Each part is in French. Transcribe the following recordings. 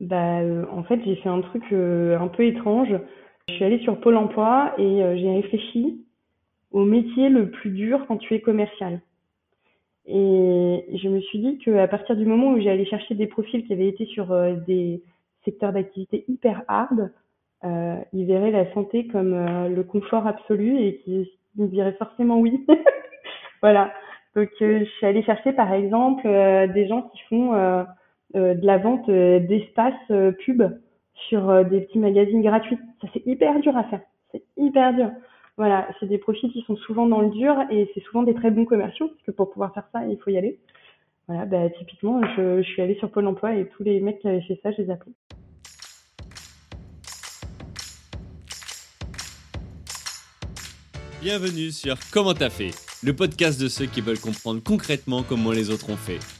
Bah, euh, en fait, j'ai fait un truc euh, un peu étrange. Je suis allée sur Pôle emploi et euh, j'ai réfléchi au métier le plus dur quand tu es commercial. Et je me suis dit qu'à partir du moment où j'allais chercher des profils qui avaient été sur euh, des secteurs d'activité hyper hard, euh, ils verraient la santé comme euh, le confort absolu et qu'ils me diraient forcément oui. Voilà. Donc, je suis allée chercher, par exemple, des gens qui font de la vente euh, d'espaces euh, pub sur euh, des petits magazines gratuits. Ça, c'est hyper dur à faire. C'est hyper dur. Voilà, c'est des profils qui sont souvent dans le dur et c'est souvent des très bons commerciaux parce que pour pouvoir faire ça, il faut y aller. Voilà, bah, typiquement, je, je suis allée sur Pôle emploi et tous les mecs qui avaient fait ça, je les ai appelés. Bienvenue sur Comment t'as fait, le podcast de ceux qui veulent comprendre concrètement comment les autres ont fait.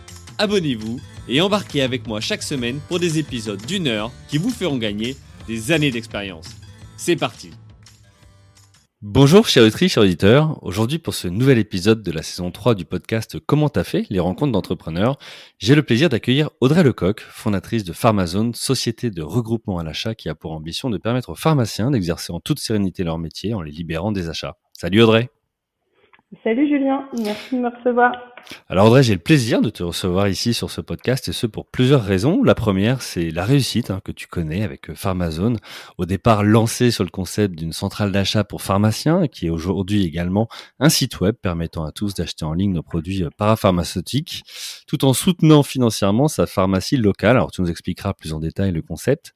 abonnez-vous et embarquez avec moi chaque semaine pour des épisodes d'une heure qui vous feront gagner des années d'expérience. C'est parti Bonjour chers auditrices, chers auditeurs. Aujourd'hui pour ce nouvel épisode de la saison 3 du podcast Comment t'as fait Les rencontres d'entrepreneurs, j'ai le plaisir d'accueillir Audrey Lecoq, fondatrice de Pharmazone, société de regroupement à l'achat qui a pour ambition de permettre aux pharmaciens d'exercer en toute sérénité leur métier en les libérant des achats. Salut Audrey Salut Julien, merci de me recevoir. Alors Audrey, j'ai le plaisir de te recevoir ici sur ce podcast et ce pour plusieurs raisons. La première, c'est la réussite hein, que tu connais avec euh, Pharmazone, au départ lancé sur le concept d'une centrale d'achat pour pharmaciens, qui est aujourd'hui également un site web permettant à tous d'acheter en ligne nos produits euh, parapharmaceutiques, tout en soutenant financièrement sa pharmacie locale. Alors tu nous expliqueras plus en détail le concept.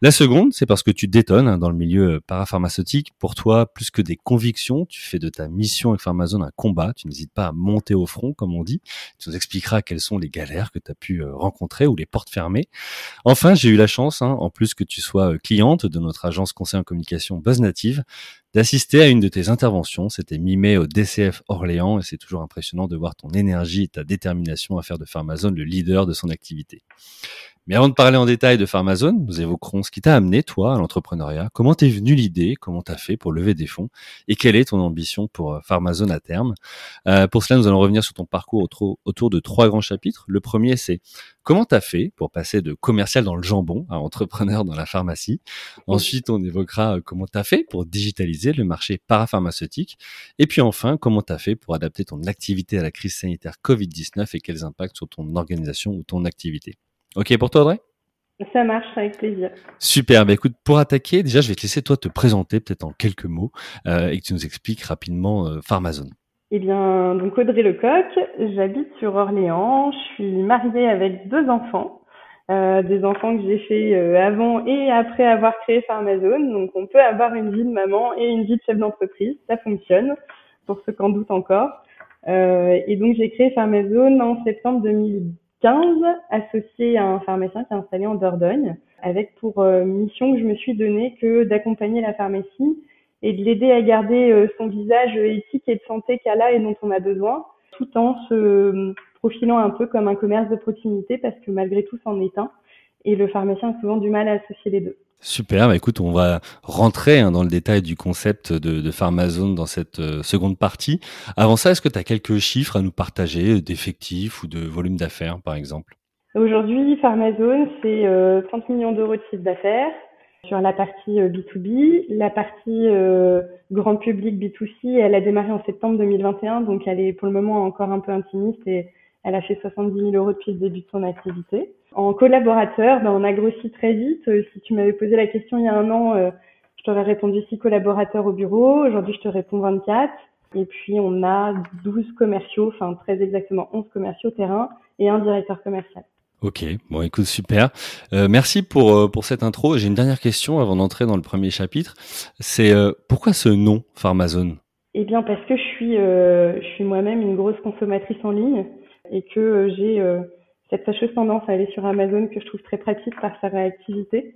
La seconde, c'est parce que tu détonnes hein, dans le milieu euh, parapharmaceutique. Pour toi, plus que des convictions, tu fais de ta mission avec Pharmazone un combat. Tu n'hésites pas à monter au front comme on dit. Tu nous expliqueras quelles sont les galères que tu as pu euh, rencontrer ou les portes fermées. Enfin, j'ai eu la chance, hein, en plus que tu sois euh, cliente de notre agence conseil en communication BuzzNative, d'assister à une de tes interventions. C'était mi-mai au DCF Orléans et c'est toujours impressionnant de voir ton énergie et ta détermination à faire de Pharmazone le leader de son activité. Mais avant de parler en détail de Pharmazone, nous évoquerons ce qui t'a amené, toi, à l'entrepreneuriat. Comment t'es venue l'idée? Comment t'as fait pour lever des fonds? Et quelle est ton ambition pour euh, Pharmazone à terme? Euh, Pour cela, nous allons revenir sur ton parcours autour, autour de trois grands chapitres. Le premier, c'est comment t'as fait pour passer de commercial dans le jambon à entrepreneur dans la pharmacie? Ensuite, on évoquera euh, comment t'as fait pour digitaliser le marché parapharmaceutique. Et puis enfin, comment t'as fait pour adapter ton activité à la crise sanitaire Covid-19 et quels impacts sur ton organisation ou ton activité? Ok pour toi, Audrey? Ça marche, avec plaisir. Super. Bah, écoute, pour attaquer, déjà, je vais te laisser toi te présenter peut-être en quelques mots euh, et que tu nous expliques rapidement euh, Pharmazone. Eh bien, donc Audrey Lecoq, j'habite sur Orléans, je suis mariée avec deux enfants, euh, des enfants que j'ai fait euh, avant et après avoir créé Pharmazone. Donc, on peut avoir une vie de maman et une vie de chef d'entreprise, ça fonctionne, pour ceux qui en doutent encore. Euh, et donc, j'ai créé Pharmazone en septembre 2015 associé à un pharmacien qui est installé en Dordogne, avec pour euh, mission que je me suis donnée que d'accompagner la pharmacie et de l'aider à garder euh, son visage éthique et de santé qu'elle a et dont on a besoin, tout en se profilant un peu comme un commerce de proximité parce que malgré tout, c'en est un. Et le pharmacien a souvent du mal à associer les deux. Super, bah écoute, on va rentrer hein, dans le détail du concept de, de Pharmazone dans cette euh, seconde partie. Avant ça, est-ce que tu as quelques chiffres à nous partager euh, d'effectifs ou de volume d'affaires, par exemple? Aujourd'hui, Pharmazone, c'est euh, 30 millions d'euros de chiffre d'affaires sur la partie euh, B2B. La partie euh, grand public B2C, elle a démarré en septembre 2021, donc elle est pour le moment encore un peu intimiste et elle a fait 70 000 euros depuis le début de son activité. En collaborateur, ben, on a grossi très vite. Euh, si tu m'avais posé la question il y a un an, euh, je t'aurais répondu 6 collaborateurs au bureau. Aujourd'hui, je te réponds 24. Et puis, on a 12 commerciaux, enfin très exactement 11 commerciaux terrain et un directeur commercial. Ok, bon écoute, super. Euh, merci pour, euh, pour cette intro. J'ai une dernière question avant d'entrer dans le premier chapitre. C'est euh, pourquoi ce nom, Pharmazone Eh bien, parce que je suis, je suis moi-même une grosse consommatrice en ligne et que euh, j'ai euh, cette fâcheuse tendance à aller sur Amazon que je trouve très pratique par sa réactivité.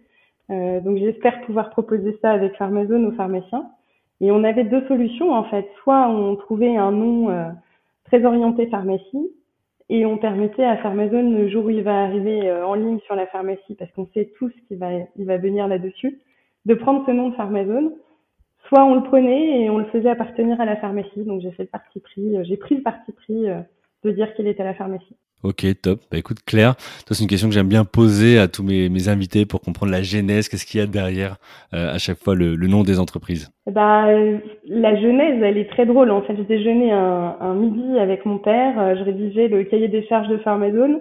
Euh, donc j'espère pouvoir proposer ça avec Pharmazone aux pharmaciens. Et on avait deux solutions en fait. Soit on trouvait un nom très orienté pharmacie et on permettait à Pharmazone le jour où il va arriver en ligne sur la pharmacie, parce qu'on sait tous qu'il va, il va venir là-dessus, de prendre ce nom de Pharmazone. Soit on le prenait et on le faisait appartenir à la pharmacie. Donc j'ai fait le parti pris, j'ai pris le parti pris de dire qu'il était à la pharmacie. Ok, top. Bah écoute, Claire, c'est une question que j'aime bien poser à tous mes, mes invités pour comprendre la genèse, qu'est-ce qu'il y a derrière euh, à chaque fois le, le, nom des entreprises? Bah, la genèse, elle est très drôle. En fait, je déjeunais un, un midi avec mon père, euh, je rédigeais le cahier des charges de Pharmazone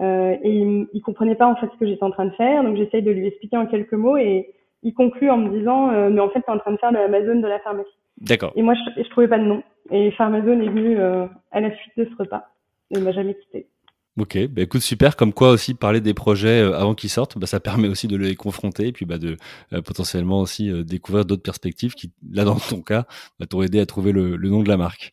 euh, et il, il comprenait pas en fait ce que j'étais en train de faire, donc j'essaye de lui expliquer en quelques mots et il conclut en me disant euh, mais en fait tu es en train de faire de l'Amazon de la pharmacie. D'accord. Et moi je, je trouvais pas de nom et Pharmazone est venu euh, à la suite de ce repas. Il m'a jamais quitté. Ok, bah écoute super. Comme quoi aussi parler des projets euh, avant qu'ils sortent, bah, ça permet aussi de les confronter et puis bah, de euh, potentiellement aussi découvrir d'autres perspectives qui, là dans ton cas, bah, t'ont aidé à trouver le, le, nom de la marque.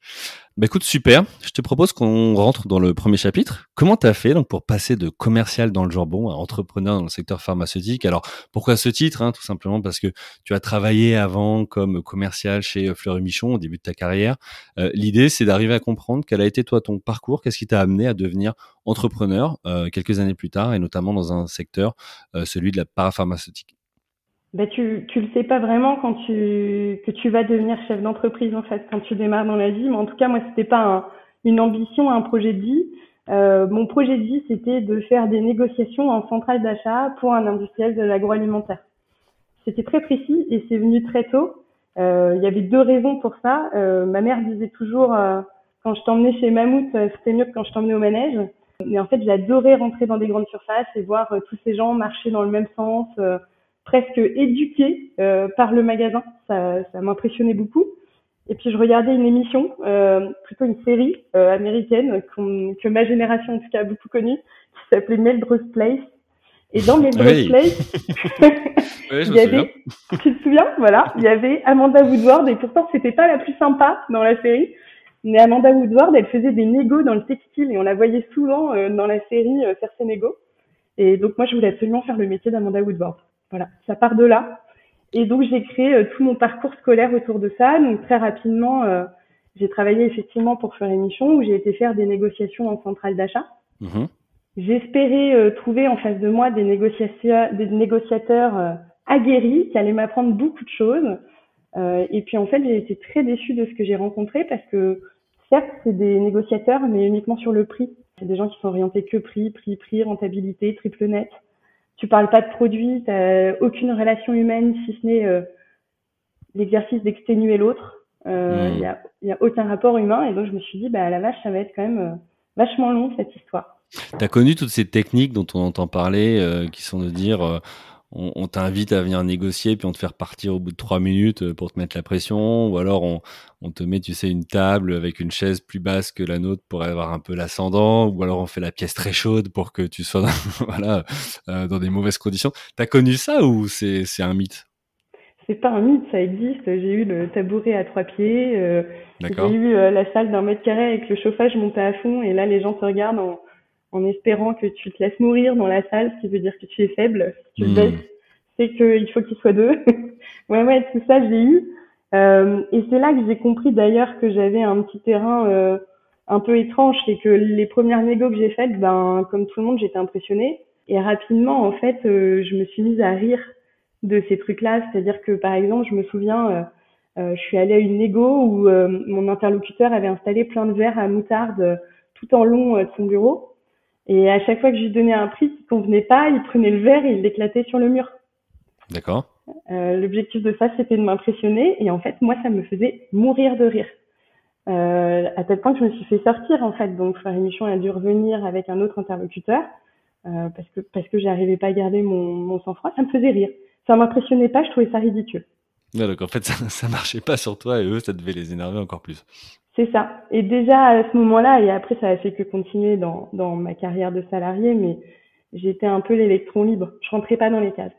Bah écoute super. Je te propose qu'on rentre dans le premier chapitre. Comment t'as fait donc pour passer de commercial dans le jambon à entrepreneur dans le secteur pharmaceutique? Alors pourquoi ce titre hein, Tout simplement parce que tu as travaillé avant comme commercial chez Fleury Michon au début de ta carrière. Euh, L'idée c'est d'arriver à comprendre quel a été toi ton parcours, qu'est-ce qui t'a amené à devenir entrepreneur euh, quelques années plus tard et notamment dans un secteur, euh, celui de la parapharmaceutique. Ben tu tu le sais pas vraiment quand tu que tu vas devenir chef d'entreprise en fait quand tu démarres dans la vie. Mais en tout cas moi c'était pas un, une ambition un projet de vie euh, mon projet de vie c'était de faire des négociations en centrale d'achat pour un industriel de l'agroalimentaire. C'était très précis et c'est venu très tôt. Euh, il y avait deux raisons pour ça. Euh, ma mère disait toujours euh, quand je t'emmenais chez Mammouth euh, c'était mieux que quand je t'emmenais au manège. Mais en fait j'adorais rentrer dans des grandes surfaces et voir euh, tous ces gens marcher dans le même sens presque éduquée euh, par le magasin. Ça, ça m'impressionnait beaucoup. Et puis je regardais une émission, euh, plutôt une série euh, américaine que ma génération en tout cas a beaucoup connue, qui s'appelait Melrose Place. Et dans Melrose oui. Place, oui, il y avait, tu te souviens, voilà, il y avait Amanda Woodward et pourtant c'était pas la plus sympa dans la série. Mais Amanda Woodward, elle faisait des négos dans le textile et on la voyait souvent euh, dans la série euh, faire ses négos. Et donc moi je voulais absolument faire le métier d'Amanda Woodward. Voilà, ça part de là. Et donc j'ai créé euh, tout mon parcours scolaire autour de ça. Donc très rapidement, euh, j'ai travaillé effectivement pour Fleury Michon où j'ai été faire des négociations en centrale d'achat. Mmh. J'espérais euh, trouver en face de moi des négociateurs, des négociateurs euh, aguerris qui allaient m'apprendre beaucoup de choses. Euh, et puis en fait, j'ai été très déçue de ce que j'ai rencontré parce que certes, c'est des négociateurs, mais uniquement sur le prix. C'est des gens qui sont orientés que prix, prix, prix, rentabilité, triple net tu parles pas de produit, tu aucune relation humaine si ce n'est euh, l'exercice d'exténuer l'autre. Il euh, n'y mmh. a, y a aucun rapport humain et donc je me suis dit bah la vache ça va être quand même euh, vachement long cette histoire. Tu as connu toutes ces techniques dont on entend parler qui sont de dire on, on t'invite à venir négocier puis on te fait repartir au bout de trois minutes euh, pour te mettre la pression ou alors on, on te met tu sais une table avec une chaise plus basse que la nôtre pour avoir un peu l'ascendant ou alors on fait la pièce très chaude pour que tu sois dans, voilà euh, dans des mauvaises conditions t'as connu ça ou c'est c'est un mythe? C'est pas un mythe, ça existe. J'ai eu le tabouret à trois pieds. Euh, j'ai eu euh, la salle d'un mètre carré avec le chauffage monté à fond. Et là, les gens te regardent en, en espérant que tu te laisses mourir dans la salle, ce qui veut dire que tu es faible. Si tu baisses, c'est qu'il faut qu'il soit deux. ouais, ouais, tout ça, j'ai eu. Euh, et c'est là que j'ai compris d'ailleurs que j'avais un petit terrain euh, un peu étrange, c'est que les premières négos que j'ai faites, ben, comme tout le monde, j'étais impressionnée. Et rapidement, en fait, euh, je me suis mise à rire de ces trucs-là. C'est-à-dire que, par exemple, je me souviens, euh, euh, je suis allée à une négo où mon interlocuteur avait installé plein de verres à moutarde tout en long de son bureau. Et à chaque fois que je lui donnais un prix qui convenait pas, il prenait le verre et il l'éclatait sur le mur. D'accord. Euh, L'objectif de ça, c'était de m'impressionner. Et en fait, moi, ça me faisait mourir de rire. Euh, à tel point que je me suis fait sortir, en fait. Donc, Frère Michon a dû revenir avec un autre interlocuteur euh, parce que parce que j'arrivais pas à garder mon, mon sang-froid. Ça me faisait rire. Ça m'impressionnait pas. Je trouvais ça ridicule. Ouais, donc en fait, ça, ça marchait pas sur toi et eux, ça devait les énerver encore plus. C'est ça. Et déjà à ce moment-là, et après ça a fait que continuer dans, dans ma carrière de salarié, mais j'étais un peu l'électron libre. Je rentrais pas dans les cases.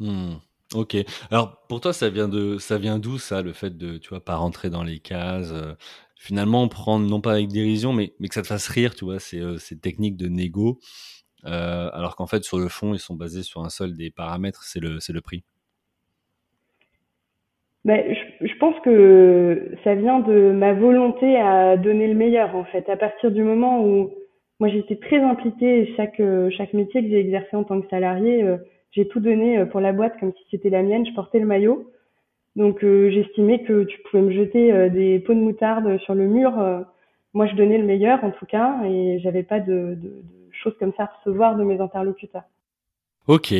Mmh. Ok. Alors pour toi, ça vient de ça vient d'où ça, le fait de tu vois pas rentrer dans les cases, euh, finalement prendre non pas avec dérision, mais, mais que ça te fasse rire, tu vois, ces, ces techniques de négo, alors qu'en fait sur le fond ils sont basés sur un seul des paramètres, c'est le, c'est le prix. Je, je, pense que ça vient de ma volonté à donner le meilleur en fait. À partir du moment où moi j'étais très impliquée chaque chaque métier que j'ai exercé en tant que salarié, euh, j'ai tout donné euh, pour la boîte comme si c'était la mienne. Je portais le maillot. Donc euh, j'estimais que tu pouvais me jeter des pots de moutarde sur le mur. moi je donnais le meilleur en tout cas et j'avais pas de, de, de choses comme ça à recevoir de mes interlocuteurs. Ok.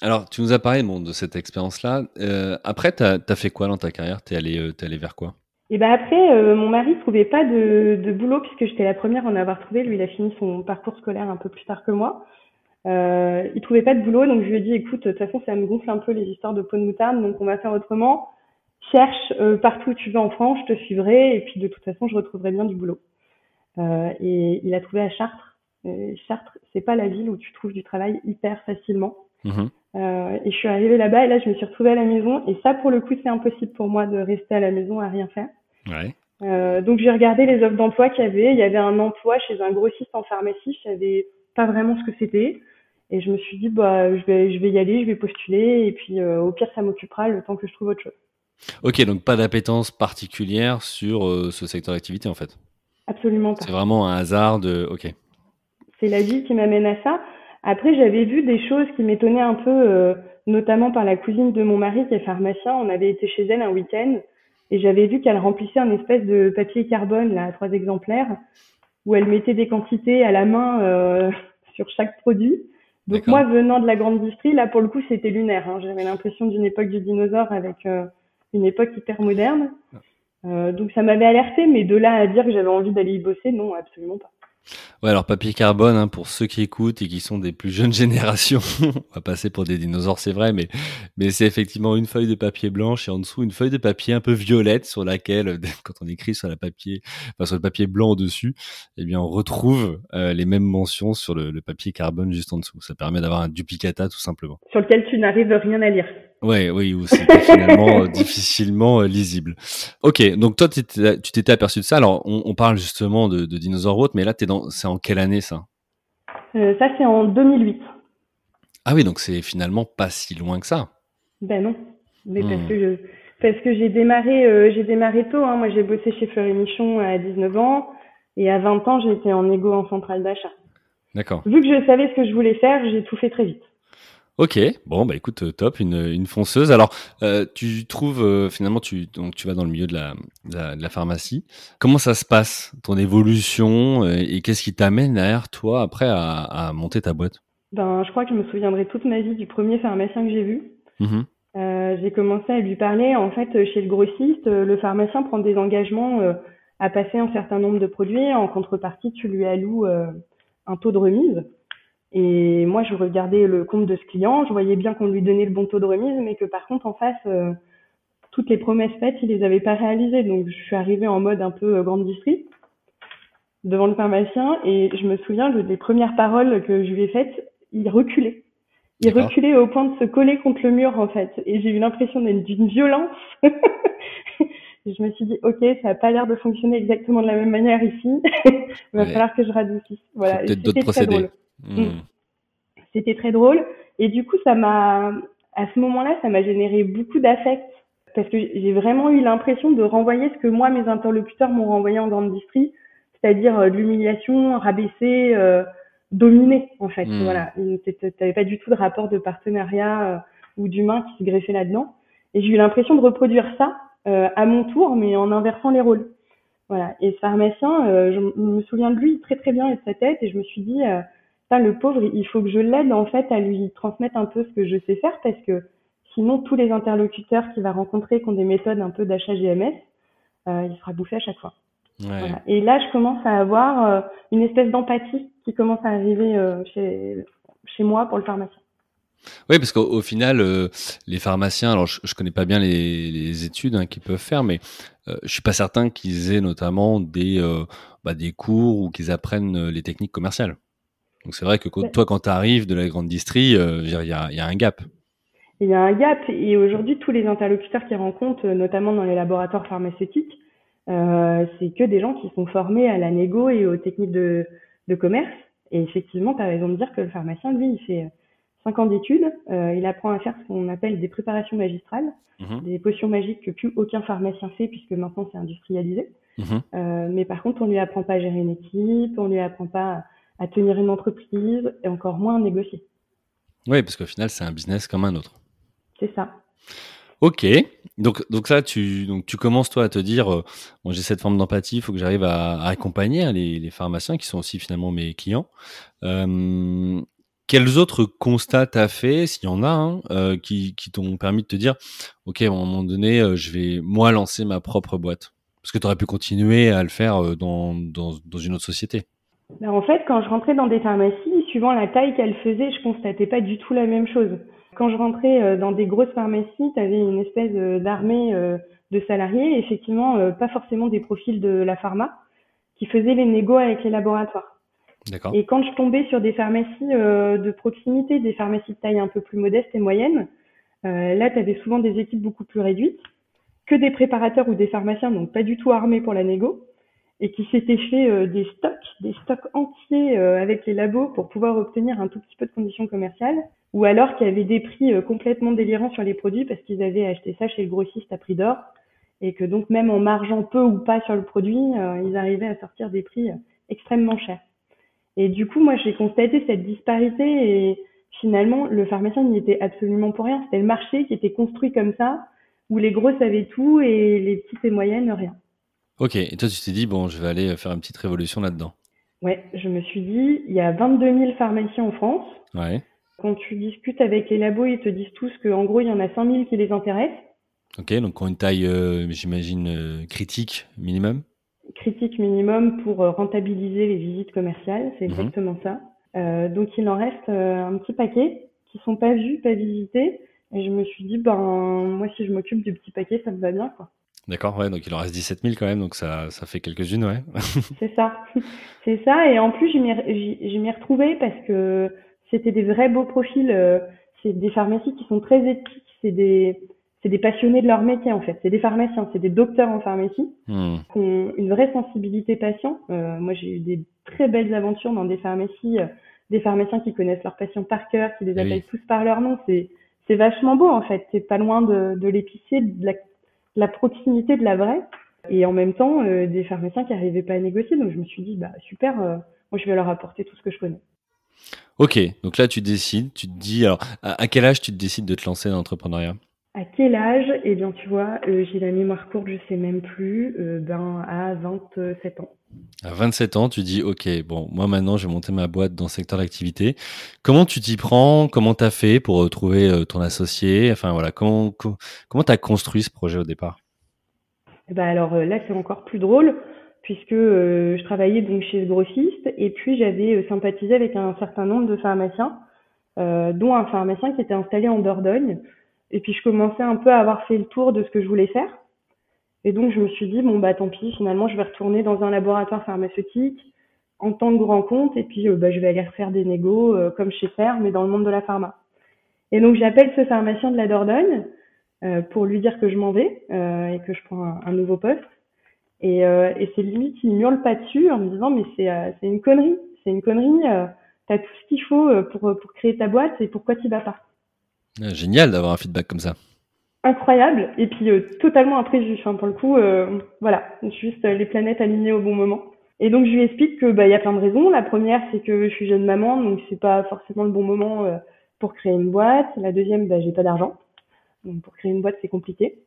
Alors, tu nous as parlé bon, de cette expérience-là. Euh, après, tu as, fait quoi dans ta carrière? Tu es, allé, euh, allé vers quoi? Et ben après, euh, mon mari trouvait pas de, de boulot puisque j'étais la première à en avoir trouvé. Lui, il a fini son parcours scolaire un peu plus tard que moi. Euh, il trouvait pas de boulot, donc je lui ai dit, écoute, de toute façon, ça me gonfle un peu les histoires de pot de moutarde, donc on va faire autrement. Cherche euh, partout où tu veux en France, je te suivrai, et puis de toute façon, je retrouverai bien du boulot. Euh, et il a trouvé à Chartres. Chartres, c'est pas la ville où tu trouves du travail hyper facilement. Mmh euh, et je suis arrivée là-bas et là, je me suis retrouvée à la maison. Et ça, pour le coup, c'est impossible pour moi de rester à la maison à rien faire. Ouais. Euh, donc j'ai regardé les offres d'emploi qu'il y avait. Il y avait un emploi chez un grossiste en pharmacie. Je savais pas vraiment ce que c'était. Et je me suis dit, bah, je vais, je vais y aller, je vais postuler. Et puis, euh, au pire, ça m'occupera le temps que je trouve autre chose. Ok, donc pas d'appétence particulière sur euh, ce secteur d'activité en fait. Absolument pas. C'est vraiment un hasard de. Ok. C'est la vie qui m'amène à ça. Après, j'avais vu des choses qui m'étonnaient un peu, euh, notamment par la cousine de mon mari qui est pharmacien. On avait été chez elle un week-end et j'avais vu qu'elle remplissait un espèce de papier carbone, là, à trois exemplaires, où elle mettait des quantités à la main sur chaque produit. Donc moi, venant de la grande distrie, là, pour le coup, c'était lunaire. Hein. J'avais l'impression d'une époque du dinosaure avec euh, une époque hyper moderne. Euh, donc ça m'avait alerté, mais de là à dire que j'avais envie d'aller y bosser, non, absolument pas. Ouais, alors papier carbone, hein, pour ceux qui écoutent et qui sont des plus jeunes générations, on va passer pour des dinosaures, c'est vrai, mais, mais c'est effectivement une feuille de papier blanche et en dessous une feuille de papier un peu violette sur laquelle, quand on écrit sur, la papier, enfin, sur le papier blanc au-dessus, eh bien, on retrouve euh, les mêmes mentions sur le, le, papier carbone juste en dessous. Ça permet d'avoir un duplicata tout simplement. Sur lequel tu n'arrives rien à lire. Ouais, oui, ou c'était finalement euh, difficilement euh, lisible. Ok, donc toi, tu t'étais aperçu de ça. Alors, on, on parle justement de, de dinosaures autres, mais là, c'est en quelle année ça? Euh, Ça, c'est en 2008. Ah oui, donc c'est finalement pas si loin que ça. Ben non, mais parce hmm. que je, parce que j'ai démarré, euh, j'ai démarré tôt. Hein. Moi, j'ai bossé chez Fleury Michon à 19 ans et à 20 ans, j'étais en égo en centrale d'achat. D'accord. Vu que je savais ce que je voulais faire, j'ai tout fait très vite. Ok, bon bah écoute, euh, top, une, une fonceuse. Alors, euh, tu trouves euh, finalement, tu donc tu vas dans le milieu de la, de la, pharmacie. Comment ça se passe, ton évolution, et, qu'est-ce qui t'amène derrière toi après à, à, monter ta boîte? Ben, je crois que je me souviendrai toute ma vie du premier pharmacien que j'ai vu. Mmh euh, j'ai commencé à lui parler. En fait, chez le grossiste, le pharmacien prend des engagements à passer un certain nombre de produits. En contrepartie, tu lui alloues un taux de remise. Et moi, je regardais le compte de ce client, je voyais bien qu'on lui donnait le bon taux de remise, mais que par contre, en face, euh, toutes les promesses faites, il les avait pas réalisées. Donc, je suis arrivée en mode un peu euh, grande distrie devant le pharmacien et je me souviens des premières paroles que je lui ai faites, il reculait. Il reculait au point de se coller contre le mur, en fait. Et j'ai eu l'impression d'une violence. je me suis dit, OK, ça a pas l'air de fonctionner exactement de la même manière ici. il va falloir que je radoucisse. Voilà. C'était très drôle. Mm. Mm. C'était très drôle. Et du coup, ça m'a, à ce moment-là, ça m'a généré beaucoup d'affect parce que j'ai vraiment eu l'impression de renvoyer ce que moi, mes interlocuteurs m'ont renvoyé en grande distrie, c'est-à-dire euh, de l'humiliation, rabaisser, euh, dominer, en fait. Mm. Voilà. T'avais pas du tout de rapport de partenariat euh, ou d'humain qui se greffait là-dedans. Et j'ai eu l'impression de reproduire ça euh, à mon tour, mais en inversant les rôles. Voilà. Et ce pharmacien, je me souviens de lui très très bien et de sa tête, et je me suis dit, le pauvre, il faut que je l'aide en fait à lui transmettre un peu ce que je sais faire parce que sinon tous les interlocuteurs qu'il va rencontrer qui ont des méthodes un peu d'achat GMS, euh, il sera bouffé à chaque fois. Et là, je commence à avoir euh, une espèce d'empathie qui commence à arriver euh, chez, chez moi pour le pharmacien. Oui, parce qu'au final, les pharmaciens, alors je, je connais pas bien les, les études hein, qu'ils peuvent faire, mais euh, je suis pas certain qu'ils aient notamment des, bah, des cours ou qu'ils apprennent les techniques commerciales. Donc c'est vrai que toi, quand tu arrives de la grande distrie, euh, il y, a, y, a, un gap. Il y a un gap et aujourd'hui, tous les interlocuteurs qui rencontrent, notamment dans les laboratoires pharmaceutiques, euh, c'est que des gens qui sont formés à la négo et aux techniques de, de commerce. Et effectivement, tu as raison de dire que le pharmacien, lui, il fait 5 ans d'études, euh, il apprend à faire ce qu'on appelle des préparations magistrales, mhm. des potions magiques que plus aucun pharmacien fait puisque maintenant c'est industrialisé. Mhm. Euh, mais par contre, on lui apprend pas à gérer une équipe, on lui apprend pas à tenir une entreprise et encore moins à négocier. Oui, parce qu'au final, c'est un business comme un autre. C'est ça. Ok, donc donc ça tu donc tu commences toi à te dire euh, bon j'ai cette forme d'empathie, il faut que j'arrive à, accompagner hein, les, les, pharmaciens qui sont aussi finalement mes clients. Euh, quels autres constats t'as fait, s'il y en a, hein, euh, qui, qui t'ont permis de te dire ok à un moment donné je vais moi lancer ma propre boîte? Parce que tu aurais pu continuer à le faire dans, dans, dans une autre société. Ben en fait, quand je rentrais dans des pharmacies, suivant la taille qu'elles faisaient, je constatais pas du tout la même chose. Quand je rentrais euh, dans des grosses pharmacies, tu avais une espèce euh, d'armée euh, de salariés, effectivement, pas forcément des profils de la pharma, qui faisaient les négos avec les laboratoires. Et quand je tombais sur des pharmacies de proximité, des pharmacies de taille un peu plus modeste et moyenne, là, tu avais souvent des équipes beaucoup plus réduites, que des préparateurs ou des pharmaciens, donc pas du tout armés pour la négo, et qui s'étaient fait des stocks, des stocks entiers avec les labos pour pouvoir obtenir un tout petit peu de conditions commerciales ou alors qu'il y avait des prix euh, complètement délirants sur les produits parce qu'ils avaient acheté ça chez le grossiste à prix d'or et que donc même en margeant peu ou pas sur le produit, euh, ils arrivaient à sortir des prix euh, extrêmement chers. Et du coup, moi, j'ai constaté cette disparité et finalement, le pharmacien n'y était absolument pour rien. C'était le marché qui était construit comme ça, où les gros savaient tout et les petites et moyennes rien. Ok, et toi, tu t'es dit, bon, je vais aller faire une petite révolution là-dedans. Ouais, je me suis dit, il y a 22 000 pharmaciens en France. Ouais. Quand tu discutes avec les labos, ils te disent tous qu'en gros, il y en a 5000 qui les intéressent. Ok, donc ont une taille, euh, j'imagine, euh, critique minimum Critique minimum pour euh, rentabiliser les visites commerciales, c'est mhm. exactement ça. donc il en reste un petit paquet qui sont pas vus, pas visités. Et je me suis dit, ben moi si je m'occupe du petit paquet, ça me va bien. quoi. D'accord, ouais, donc il en reste 17 000 quand même, donc ça, ça fait quelques-unes, ouais. c'est ça, c'est ça. Et en plus, je m'y retrouvais parce que c'était des vrais beaux profils. Euh, c'est des pharmacies qui sont très éthiques. C'est des, c'est des passionnés de leur métier en fait. C'est des pharmaciens, c'est des docteurs en pharmacie hmm. qui ont une vraie sensibilité patient. Euh, moi, j'ai eu des très belles aventures dans des pharmacies, euh, des pharmaciens qui connaissent leurs patients par cœur, qui les appellent tous par leur nom. C'est c'est vachement beau en fait. C'est pas loin de, de l'épicier, de la, la, proximité de la vraie. Et en même temps, des pharmaciens qui n'arrivaient pas à négocier. Donc je me suis dit, bah super, moi je vais leur apporter tout ce que je connais. Ok, donc là tu décides, tu te dis, alors à, quel âge tu décides de te lancer dans l'entrepreneuriat? À quel âge? Eh bien tu vois, euh, j'ai la mémoire courte, je sais même plus, euh, ben à 27 ans. À 27 ans, tu dis, ok, bon, moi maintenant je vais monter ma boîte dans le secteur d'activité. Comment tu t'y prends? Comment tu as fait pour trouver euh, ton associé? Enfin voilà, comment comment tu as construit ce projet au départ? Eh ben alors là c'est encore plus drôle puisque je travaillais donc chez le grossiste et puis j'avais sympathisé avec un certain nombre de pharmaciens, dont un pharmacien qui était installé en Dordogne. Et puis je commençais un peu à avoir fait le tour de ce que je voulais faire. Et donc je me suis dit bon bah tant pis, finalement je vais retourner dans un laboratoire pharmaceutique en tant que grand compte et puis bah, je vais aller refaire des négos comme chez faire mais dans le monde de la pharma. Et donc j'appelle ce pharmacien de la Dordogne pour lui dire que je m'en vais et que je prends un nouveau poste. Et, euh, et c'est limite, il hurle pas dessus en me disant mais c'est euh, une connerie, c'est une connerie. Euh, T'as tout ce qu'il faut euh, pour pour créer ta boîte et pourquoi tu vas pas? Ah, Génial d'avoir un feedback comme ça. Incroyable et puis totalement imprévu. Enfin pour le coup, voilà, juste les planètes alignées au bon moment. Et donc je lui explique que bah il y a plein de raisons. La première c'est que je suis jeune maman donc c'est pas forcément le bon moment pour créer une boîte. La deuxième bah j'ai pas d'argent donc pour créer une boîte c'est compliqué.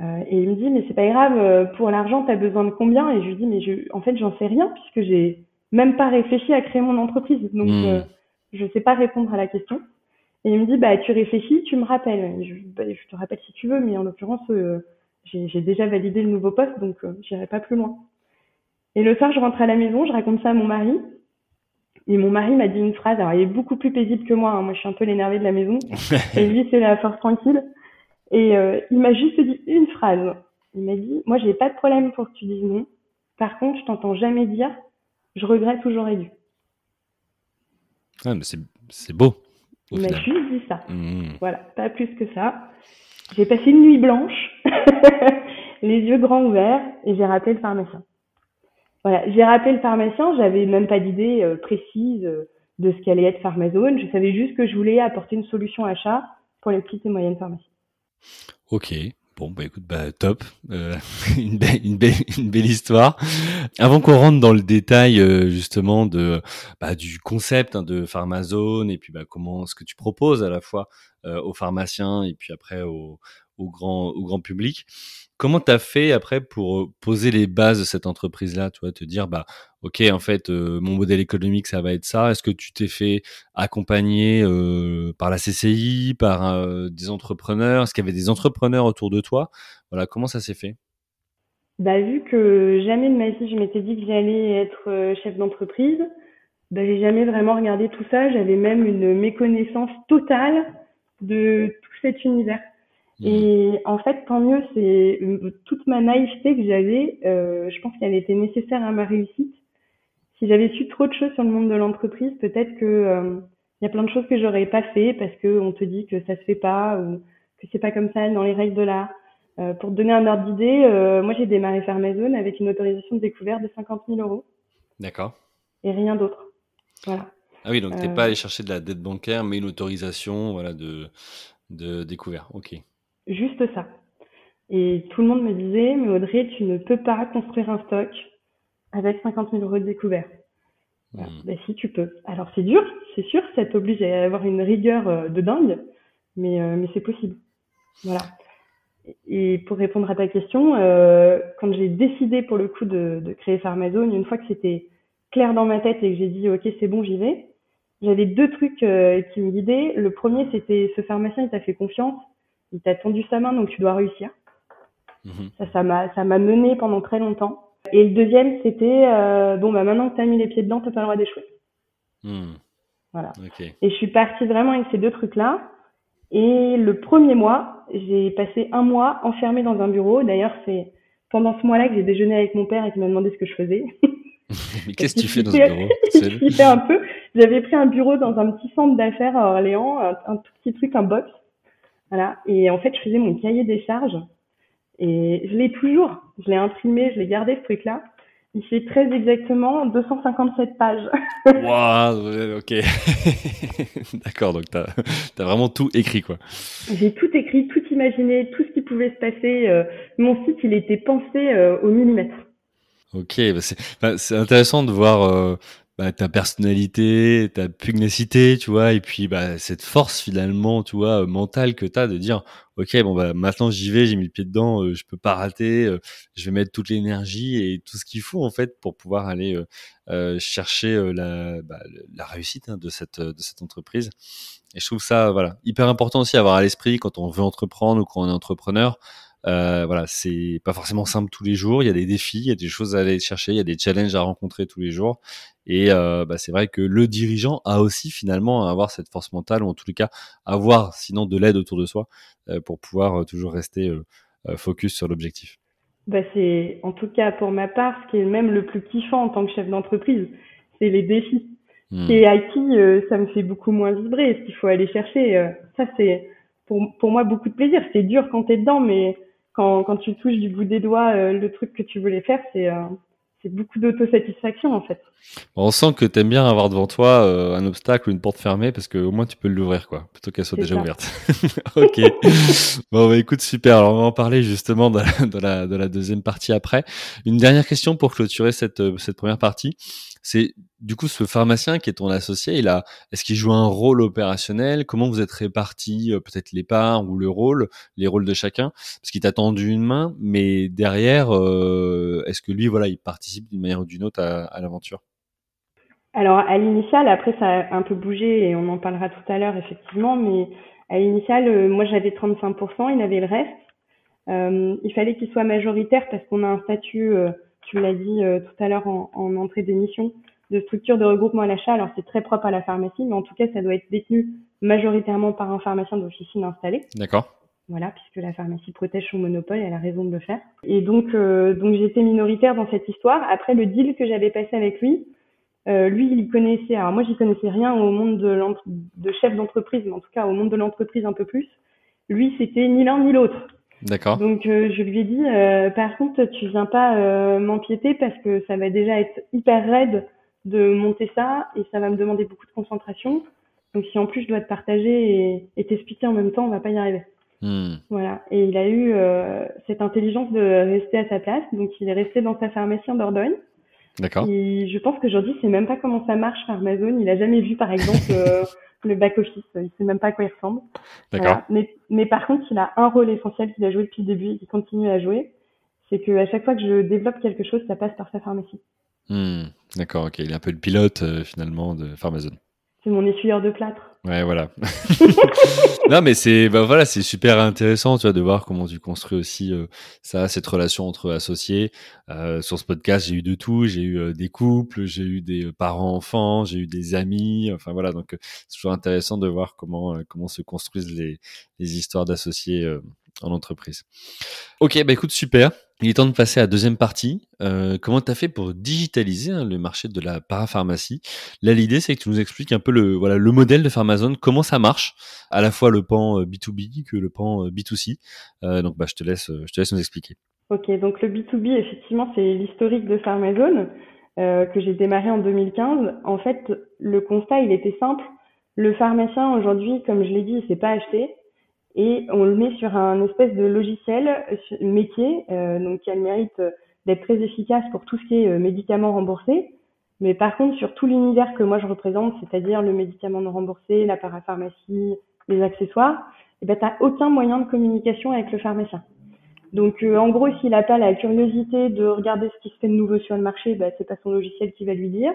Euh, et il me dit mais c'est pas grave, euh, pour l'argent tu as besoin de combien? Et je lui dis mais je, en fait j'en sais rien puisque j'ai même pas réfléchi à créer mon entreprise, donc hmm. euh, je sais pas répondre à la question. Et il me dit bah tu réfléchis, tu me rappelles. Je, bah, je te rappelle si tu veux, mais en l'occurrence j'ai déjà validé le nouveau poste donc j'irai pas plus loin. Et le soir je rentre à la maison, je raconte ça à mon mari. Et mon mari m'a dit une phrase, alors il est beaucoup plus paisible que moi, hein. moi je suis un peu l'énervé de la maison, et lui c'est la force tranquille. Et euh, il m'a juste dit une phrase. Il m'a dit, moi j'ai pas de problème pour que tu dises non. Par contre, je t'entends jamais dire, je regrette ou j'aurais dû. Ah, mais c'est beau. Il m'a juste dit ça. Mmh. Voilà, pas plus que ça. J'ai passé une nuit blanche. les yeux grands ouverts et j'ai rappelé le pharmacien. Voilà, j'ai rappelé le pharmacien, j'avais même pas d'idée euh, précise euh, de ce qu'allait être Pharmazone, je savais juste que je voulais apporter une solution achat pour les petites et moyennes pharmacies. Ok, Bon, bah écoute, bah top, euh, une, belle, une, une belle histoire. Avant qu'on rentre dans le détail euh, justement de bah, du concept hein, de Pharmazone et puis bah, comment ce que tu proposes à la fois euh, aux pharmaciens et puis après au, au grand au grand public. Comment tu as fait après pour poser les bases de cette entreprise-là, tu vois, te dire bah ok en fait mon modèle économique ça va être ça. Est-ce que tu t'es fait accompagner euh, par la CCI, par euh, des entrepreneurs? Est-ce qu'il y avait des entrepreneurs autour de toi? Voilà, comment ça s'est fait? Bah vu que jamais de ma vie je m'étais dit que j'allais être chef d'entreprise, bah j'ai jamais vraiment regardé tout ça. J'avais même une méconnaissance totale de tout cet univers. Mmh. Et en fait, tant mieux, c'est euh, toute ma naïveté que j'avais, euh, je pense qu'elle était nécessaire à ma réussite. Si j'avais su trop de choses sur le monde de l'entreprise, peut-être que euh, y a plein de choses que j'aurais pas fait parce que on te dit que ça se fait pas ou que c'est pas comme ça dans les règles de l'art. Euh, pour te donner un ordre d'idée, euh, moi j'ai démarré Pharmazone avec une autorisation de découverte de 50 000 euros. D'accord. Et rien d'autre. Voilà. Ah oui, donc t'es pas allé chercher de la dette bancaire, mais une autorisation, voilà, de de découvert. Ok. Juste ça. Et tout le monde me disait, mais Audrey, tu ne peux pas construire un stock avec 50 000 euros de découvert. Hmm. Ben, si tu peux. Alors c'est dur, c'est sûr, ça t'oblige à avoir une rigueur euh, de dingue, mais, euh, mais c'est possible. Voilà. Et pour répondre à ta question, euh, quand j'ai décidé pour le coup de, de créer Pharmazone, une fois que c'était clair dans ma tête et que j'ai dit ok c'est bon j'y vais, j'avais deux trucs qui me guidaient. Le premier c'était ce pharmacien il t'a fait confiance, il t'a tendu sa main, donc tu dois réussir. Mhm. Ça, ça m'a, ça m'a mené pendant très longtemps. Et le deuxième, c'était euh, bon, bah maintenant que t'as mis les pieds dedans, t'as pas le droit d'échouer. Hmm. Voilà. Et je suis partie vraiment avec ces deux trucs-là. Et le premier mois, j'ai passé un mois enfermée dans un bureau. D'ailleurs, c'est pendant ce mois-là que j'ai déjeuné avec mon père et qu'il m'a demandé ce que je faisais. Mais qu'est-ce que tu fais dans ce bureau Je un peu. J'avais pris un bureau dans un petit centre d'affaires à Orléans, un, un, tout petit truc, un box. Voilà. Et en fait, je faisais mon cahier des charges. Et je l'ai toujours. Je l'ai imprimé, je l'ai gardé ce truc-là. Il fait très exactement 257 pages. Waouh, ok. D'accord, donc tu as, vraiment tout écrit, quoi. J'ai tout écrit, tout imaginé, tout ce qui pouvait se passer. Euh, mon site, il était pensé euh, au millimètre. Ok, bah, bah c'est intéressant de voir euh, bah, ta personnalité, ta pugnacité, tu vois, et puis bah, cette force finalement, tu vois, mentale que tu as de dire, ok, bon bah maintenant j'y vais, j'ai mis le pied dedans, euh, je peux pas rater, euh, je vais mettre toute l'énergie et tout ce qu'il faut en fait pour pouvoir aller euh, euh chercher la, bah, la réussite hein, de cette de cette entreprise. Et je trouve ça voilà hyper important aussi à avoir à l'esprit quand on veut entreprendre ou quand on est entrepreneur. Euh, voilà, c'est pas forcément simple tous les jours. Il y a des défis, il y a des choses à aller chercher, il y a des challenges à rencontrer tous les jours. Et euh, bah, c'est vrai que le dirigeant a aussi finalement à avoir cette force mentale, ou en les cas avoir sinon de l'aide autour de soi euh, pour pouvoir euh, toujours rester euh, euh, focus sur l'objectif. Bah c'est en tout cas pour ma part ce qui est même le plus kiffant en tant que chef d'entreprise, c'est les défis. Hmm. Et IT, ça me fait beaucoup moins vibrer. Ce qu'il faut aller chercher, ça c'est pour, pour moi beaucoup de plaisir. C'est dur quand t'es dedans, mais quand, quand tu touches du bout des doigts euh, le truc que tu voulais faire, c'est euh, c'est beaucoup d'autosatisfaction en fait. On sent que t'aimes bien avoir devant toi euh, un obstacle ou une porte fermée parce qu'au moins tu peux l'ouvrir quoi, plutôt qu'elle soit déjà ouverte. ok. bon bah écoute super. Alors on va en parler justement de la, la, de la deuxième partie après. Une dernière question pour clôturer cette cette première partie c'est du coup ce pharmacien qui est ton associé, il a, est-ce qu'il joue un rôle opérationnel? Comment vous êtes répartis euh, peut-être les parts ou le rôle, les rôles de chacun? Parce qu'il t'a tendu une main, mais derrière, euh, est-ce que lui, voilà, il participe d'une manière ou d'une autre à, l'aventure? Alors à l'initial, après ça a un peu bougé et on en parlera tout à l'heure effectivement, mais à l'initial, euh, moi j'avais 35%, il avait le reste. il fallait qu'il soit majoritaire parce qu'on a un statut tu l'as dit euh, tout à l'heure en, en entrée d'émission, de structure de regroupement à l'achat. Alors c'est très propre à la pharmacie, mais en tout cas ça doit être détenu majoritairement par un pharmacien d'officine installé. D'accord. Voilà, puisque la pharmacie protège son monopole, elle a raison de le faire. Et donc, euh, donc j'étais minoritaire dans cette histoire. Après le deal que j'avais passé avec lui, euh, lui, il connaissait. Alors moi, j'y connaissais rien au monde de, de chef d'entreprise, mais en tout cas au monde de l'entreprise un peu plus. Lui, c'était ni l'un ni l'autre. D'accord. Donc je lui ai dit, par contre, tu viens pas m'empiéter parce que ça va déjà être hyper raide de monter ça et ça va me demander beaucoup de concentration. Donc si en plus je dois te partager et t'expliquer en même temps, on va pas y arriver. Hmm. Voilà. Et il a eu euh, cette intelligence de rester à sa place. Donc, il est resté dans sa pharmacie en Dordogne. D'accord. Et je pense qu'aujourd'hui, il sait même pas comment ça marche Amazon. Il a jamais vu, par exemple, euh, le back-office. Il sait même pas à quoi il ressemble. D'accord. Mais, mais par contre, il a un rôle essentiel qu'il a joué depuis le début et qu'il continue à jouer. C'est qu'à chaque fois que je développe quelque chose, ça passe par sa pharmacie. Hmm. D'accord, ok. Il est un peu le pilote, euh, finalement, de Pharmazone. C'est mon essuyeur de plâtre. Ouais, voilà. non, mais c'est bah voilà, c'est super intéressant, tu vois, de voir comment tu construis aussi euh, ça, cette relation entre associés. Euh, sur ce podcast, j'ai eu de tout. J'ai eu euh, des couples, j'ai eu des parents-enfants, j'ai eu des amis. Enfin voilà, donc c'est toujours intéressant de voir comment comment se construisent les les histoires d'associés en entreprise. Ok, bah écoute, super. Il est temps de passer à la deuxième partie. Euh, comment tu as fait pour digitaliser hein, le marché de la parapharmacie? Là, l'idée, c'est que tu nous expliques un peu le, voilà, le modèle de Pharmazone, comment ça marche, à la fois le pan B2B euh, que le pan B2C. Euh, donc, bah, je, te laisse, je te laisse nous expliquer. Ok, donc le B2B, effectivement, c'est l'historique de Pharmazone que j'ai démarré en 2015. En fait, le constat, il était simple. Le pharmacien, aujourd'hui, comme je l'ai dit, il s'est pas acheté et on le met sur un espèce de logiciel euh, métier, euh, donc qui a le mérite euh, d'être très efficace pour tout ce qui est médicaments remboursés. Mais par contre, sur tout l'univers que moi je représente, c'est-à-dire le médicament non remboursé, la parapharmacie, les accessoires, eh ben, tu n'as aucun moyen de communication avec le pharmacien. Donc en gros, s'il n'a pas la curiosité de regarder ce qui se fait de nouveau sur le marché, ben, c'est pas son logiciel qui va lui dire.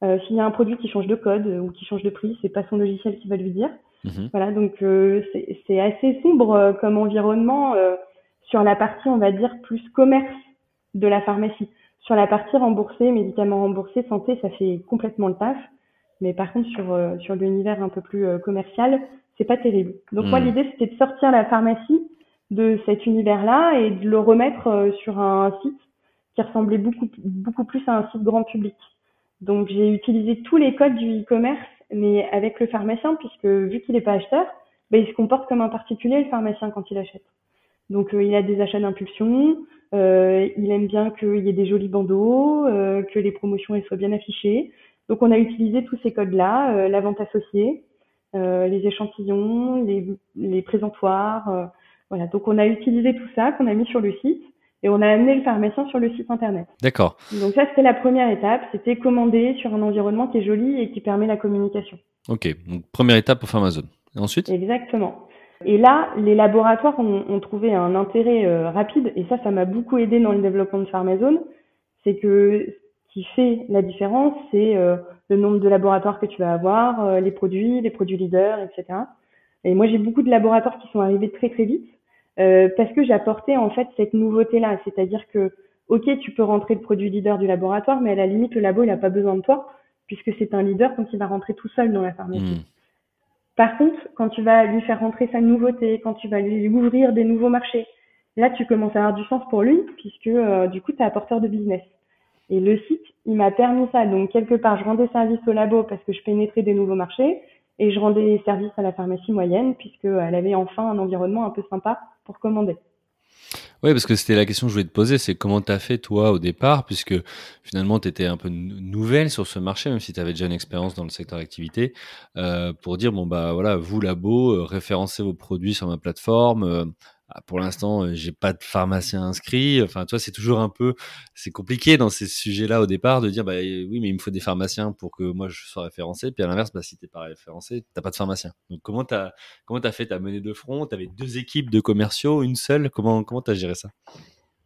s'il y a un produit qui change de code ou qui change de prix, c'est pas son logiciel qui va lui dire. Mhm. Voilà, donc euh, c'est assez sombre euh, comme environnement euh, sur la partie, on va dire, plus commerce de la pharmacie. Sur la partie remboursée, médicaments remboursés, santé, ça fait complètement le taf. Mais par contre, sur, sur l'univers un peu plus commercial, c'est pas terrible. Donc moi, mhm. l'idée, c'était de sortir la pharmacie de cet univers-là et de le remettre sur un site qui ressemblait beaucoup, beaucoup plus à un site grand public. Donc j'ai utilisé tous les codes du e-commerce mais avec le pharmacien, puisque vu qu'il n'est pas acheteur, ben, il se comporte comme un particulier, le pharmacien, quand il achète. Donc euh, il a des achats d'impulsion, euh, il aime bien qu'il y ait des jolis bandeaux, euh, que les promotions soient bien affichées. Donc on a utilisé tous ces codes-là, euh, la vente associée, euh, les échantillons, les, les présentoirs. voilà, donc on a utilisé tout ça qu'on a mis sur le site et on a amené le pharmacien sur le site internet. D'accord. Donc ça, c'était la première étape, c'était commander sur un environnement qui est joli et qui permet la communication. Ok, donc première étape pour Pharmazone. Et ensuite? Exactement. Et là, les laboratoires ont, trouvé un intérêt euh, rapide, et ça, ça m'a beaucoup aidé dans le développement de Pharmazone. C'est que ce qui fait la différence, c'est euh, le nombre de laboratoires que tu vas avoir, euh, les produits, les produits leaders, etc. Et moi, j'ai beaucoup de laboratoires qui sont arrivés très très vite. Euh, parce que j'apportais en fait cette nouveauté-là, c'est-à-dire que ok, tu peux rentrer le produit leader du laboratoire, mais à la limite le labo il n'a pas besoin de toi puisque c'est un leader quand il va rentrer tout seul dans la pharmacie. Hmm. Par contre, quand tu vas lui faire rentrer sa nouveauté, quand tu vas lui ouvrir des nouveaux marchés, là tu commences à avoir du sens pour lui puisque euh, du coup tu es apporteur de business. Et le site, il m'a permis ça. Donc quelque part, je rendais service au labo parce que je pénétrais des nouveaux marchés et je rendais service à la pharmacie moyenne puisqu'elle avait enfin un environnement un peu sympa pour commander. Oui, parce que c'était la question que je voulais te poser, c'est comment tu as fait toi au départ, puisque finalement tu étais un peu nouvelle sur ce marché, même si tu avais déjà une expérience dans le secteur d'activité, euh, pour dire, bon bah voilà, vous labo, euh, référencez vos produits sur ma plateforme, euh, pour l'instant, euh, j'ai pas de pharmacien inscrit. Enfin, toi, c'est toujours un peu, c'est compliqué dans ces sujets-là au départ de dire, bah oui, mais il me faut des pharmaciens pour que moi je sois référencé. Puis à l'inverse, bah si t'es pas référencé, t'as pas de pharmacien. Donc comment t'as comment t'as fait ta menée de front? T'avais deux équipes de commerciaux, une seule? Comment comment t'as géré ça?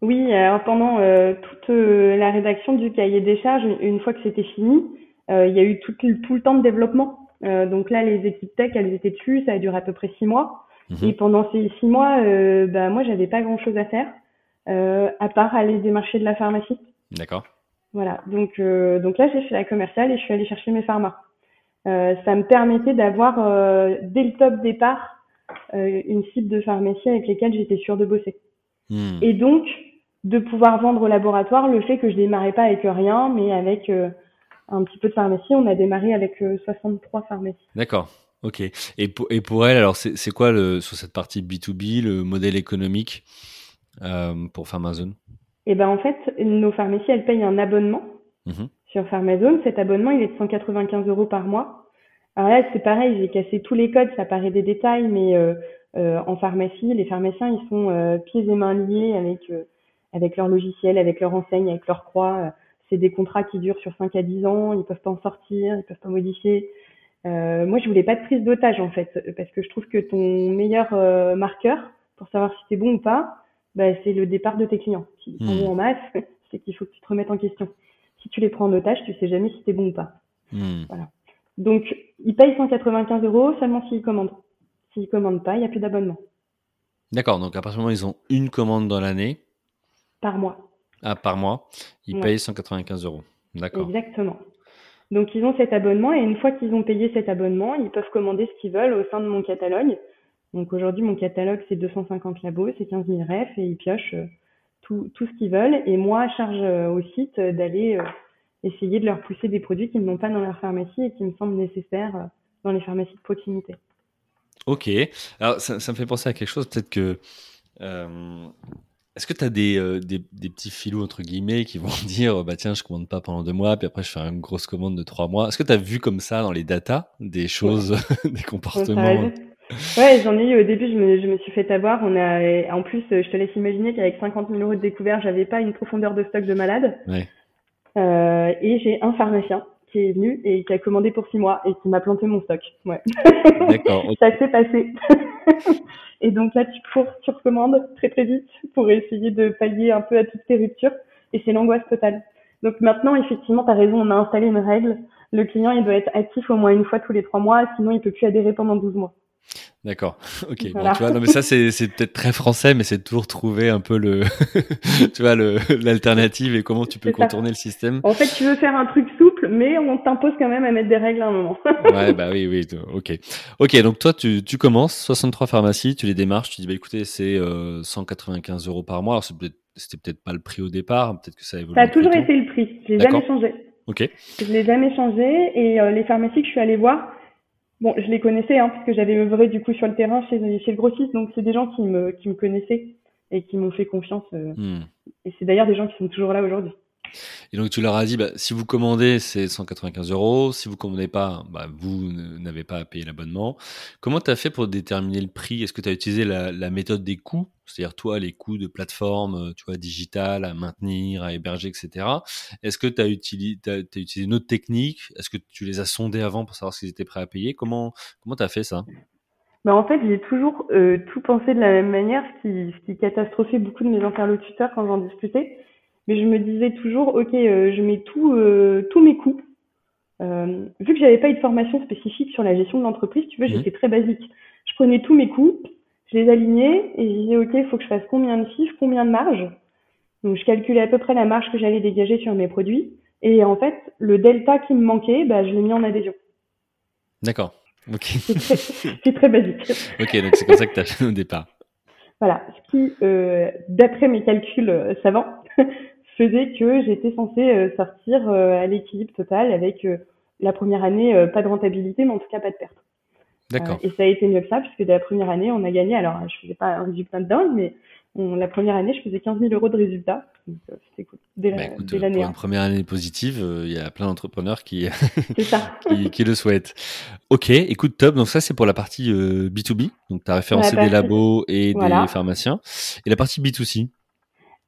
Oui, alors pendant euh, toute euh, la rédaction du cahier des charges, une fois que c'était fini, il y a eu tout, tout, le temps de développement. donc là, les équipes tech, elles étaient dessus. Ça a duré à peu près six mois. Et mhm. pendant ces six mois, euh, bah, moi, j'avais pas grand chose à faire, euh, à part aller démarcher de la pharmacie. D'accord. Voilà. Donc, euh, donc là, j'ai fait la commerciale et je suis allée chercher mes pharmas. Euh, ça me permettait d'avoir, euh, dès le top départ, euh, une cible de pharmacie avec lesquelles j'étais sûre de bosser. Hmm. Et donc, de pouvoir vendre au laboratoire le fait que je démarrais pas avec rien, mais avec un petit peu de pharmacie. On a démarré avec 63 pharmacies. D'accord. Ok. Et pour, et pour elle, alors c'est quoi le, sur cette partie B2B, le modèle économique euh, pour Pharmazone? Eh ben en fait, nos pharmacies, elles payent un abonnement mmh sur Pharmazone. Cet abonnement, il est de 195 euros par mois. Alors là, c'est pareil, j'ai cassé tous les codes, ça paraît des détails, mais euh, euh, en pharmacie, les pharmaciens, ils sont pieds et mains liés avec avec leur logiciel, avec leur enseigne, avec leur croix. C'est des contrats qui durent sur 5 à 10 ans, ils peuvent pas en sortir, ils peuvent pas modifier. Euh, moi, je voulais pas de prise d'otage en fait, parce que je trouve que ton meilleur marqueur pour savoir si t'es bon ou pas, bah, c'est le départ de tes clients. S'ils sont bons en masse, c'est qu'il faut que tu te remettes en question. Si tu les prends en otage, tu sais jamais si t'es bon ou pas. Hmm. Voilà. Donc, ils payent 195 euros seulement s'ils commandent. S'ils commandent pas, il n'y a plus d'abonnement. D'accord, donc à partir du moment où ils ont une commande dans l'année. Par mois. Ah, par mois, ils payent 195 euros. D'accord. Exactement. Donc ils ont cet abonnement et une fois qu'ils ont payé cet abonnement, ils peuvent commander ce qu'ils veulent au sein de mon catalogue. Donc aujourd'hui, mon catalogue, c'est 250 labos, c'est 15 000 refs et ils piochent euh, tout, tout ce qu'ils veulent. Et moi, charge euh, au site d'aller euh, essayer de leur pousser des produits qu'ils n'ont pas dans leur pharmacie et qui me semblent nécessaires dans les pharmacies de proximité. Ok. Alors, ça, me fait penser à quelque chose. Peut-être que. Est-ce que tu as des, euh, des, des, petits filous, entre guillemets, qui vont dire bah tiens, je commande pas pendant deux mois, puis après je fais une grosse commande de trois mois? Est-ce que tu as vu comme ça dans les datas des choses, des comportements? Ouais, j'en ai eu au début, je me, je me suis fait avoir. On a, en plus, je te laisse imaginer qu'avec 50 000 euros de découvert, j'avais pas une profondeur de stock de malade. Ouais. Euh, et j'ai un pharmacien qui est venu et qui a commandé pour six mois et qui m'a planté mon stock. Ouais. D'accord. ça s'est passé. et donc là, tu cours, tu recommandes très très vite pour essayer de pallier un peu à toutes ces ruptures. Et c'est l'angoisse totale. Donc maintenant, effectivement, tu as raison, on a installé une règle. Le client, il doit être actif au moins une fois tous les trois mois, sinon il peut plus adhérer pendant 12 mois. D'accord. Ok. Bon, tu vois, non, mais ça, c'est, c'est peut-être très français, mais c'est toujours trouver un peu le, tu vois, l'alternative et comment tu peux contourner le système. En fait, tu veux faire un truc mais on t'impose quand même à mettre des règles à un moment. ouais, bah oui, oui. Ok. Ok. Donc toi, tu, tu commences 63 pharmacies, tu les démarches, tu dis, bah écoutez, c'est euh, 195 euros par mois. Alors c'était peut-être pas le prix au départ, peut-être que ça a évolué. Ça a toujours été le prix. Je l'ai jamais changé. Ok. Je l'ai jamais changé et euh, les pharmacies que je suis allée voir, Bon, je les connaissais, hein, puisque j'avais œuvré du coup sur le terrain chez, chez le grossiste, donc c'est des gens qui me, qui me connaissaient et qui m'ont fait confiance. Euh, hmm. Et c'est d'ailleurs des gens qui sont toujours là aujourd'hui. Et donc tu leur as dit, bah, si vous commandez, c'est 195 euros. Si vous commandez pas, bah, vous n'avez pas à payer l'abonnement. Comment tu as fait pour déterminer le prix? Est-ce que tu as utilisé la, méthode des coûts? C'est-à-dire toi, les coûts de plateforme, tu vois, digital, à maintenir, à héberger, etc. Est-ce que tu as, utilisé, as, utilisé une autre technique? Est-ce que tu les as sondés avant pour savoir s'ils étaient prêts à payer? Comment tu as fait ça? Bah en fait, j'ai toujours euh, tout pensé de la même manière, ce qui, ce qui catastrophait beaucoup de mes interlocuteurs quand j'en discutais mais je me disais toujours, ok, euh, je mets tout, euh, tous mes coûts. Euh, vu que j'avais pas eu de formation spécifique sur la gestion de l'entreprise, tu vois, j'étais très basique. Je prenais tous mes coûts, je les alignais et je disais, ok, il faut que je fasse combien de chiffres, combien de marge. Donc je calculais à peu près la marge que j'allais dégager sur mes produits. Et en fait, le delta qui me manquait, bah, je l'ai mis en adhésion. D'accord. Ok. C'est très, basique. ok, donc c'est comme ça que tu as fait au départ. Voilà, ce qui, euh, d'après mes calculs savants, faisait que j'étais censée euh, sortir euh, à l'équilibre total avec euh, la première année pas de rentabilité, mais en tout cas pas de perte. D'accord. et ça a été mieux que ça, puisque dès la première année, on a gagné. Alors, je faisais pas un résultat de dingue, mais la première année, je faisais 15 000 euros de résultat. C'était cool. Dès, bah, l'année. Pour une première année positive, il y a plein d'entrepreneurs qui, qui, qui, le souhaitent. Ok, écoute, top. Donc ça, c'est pour la partie B2B. Donc tu as référencé des labos et des pharmaciens. Et la partie B2C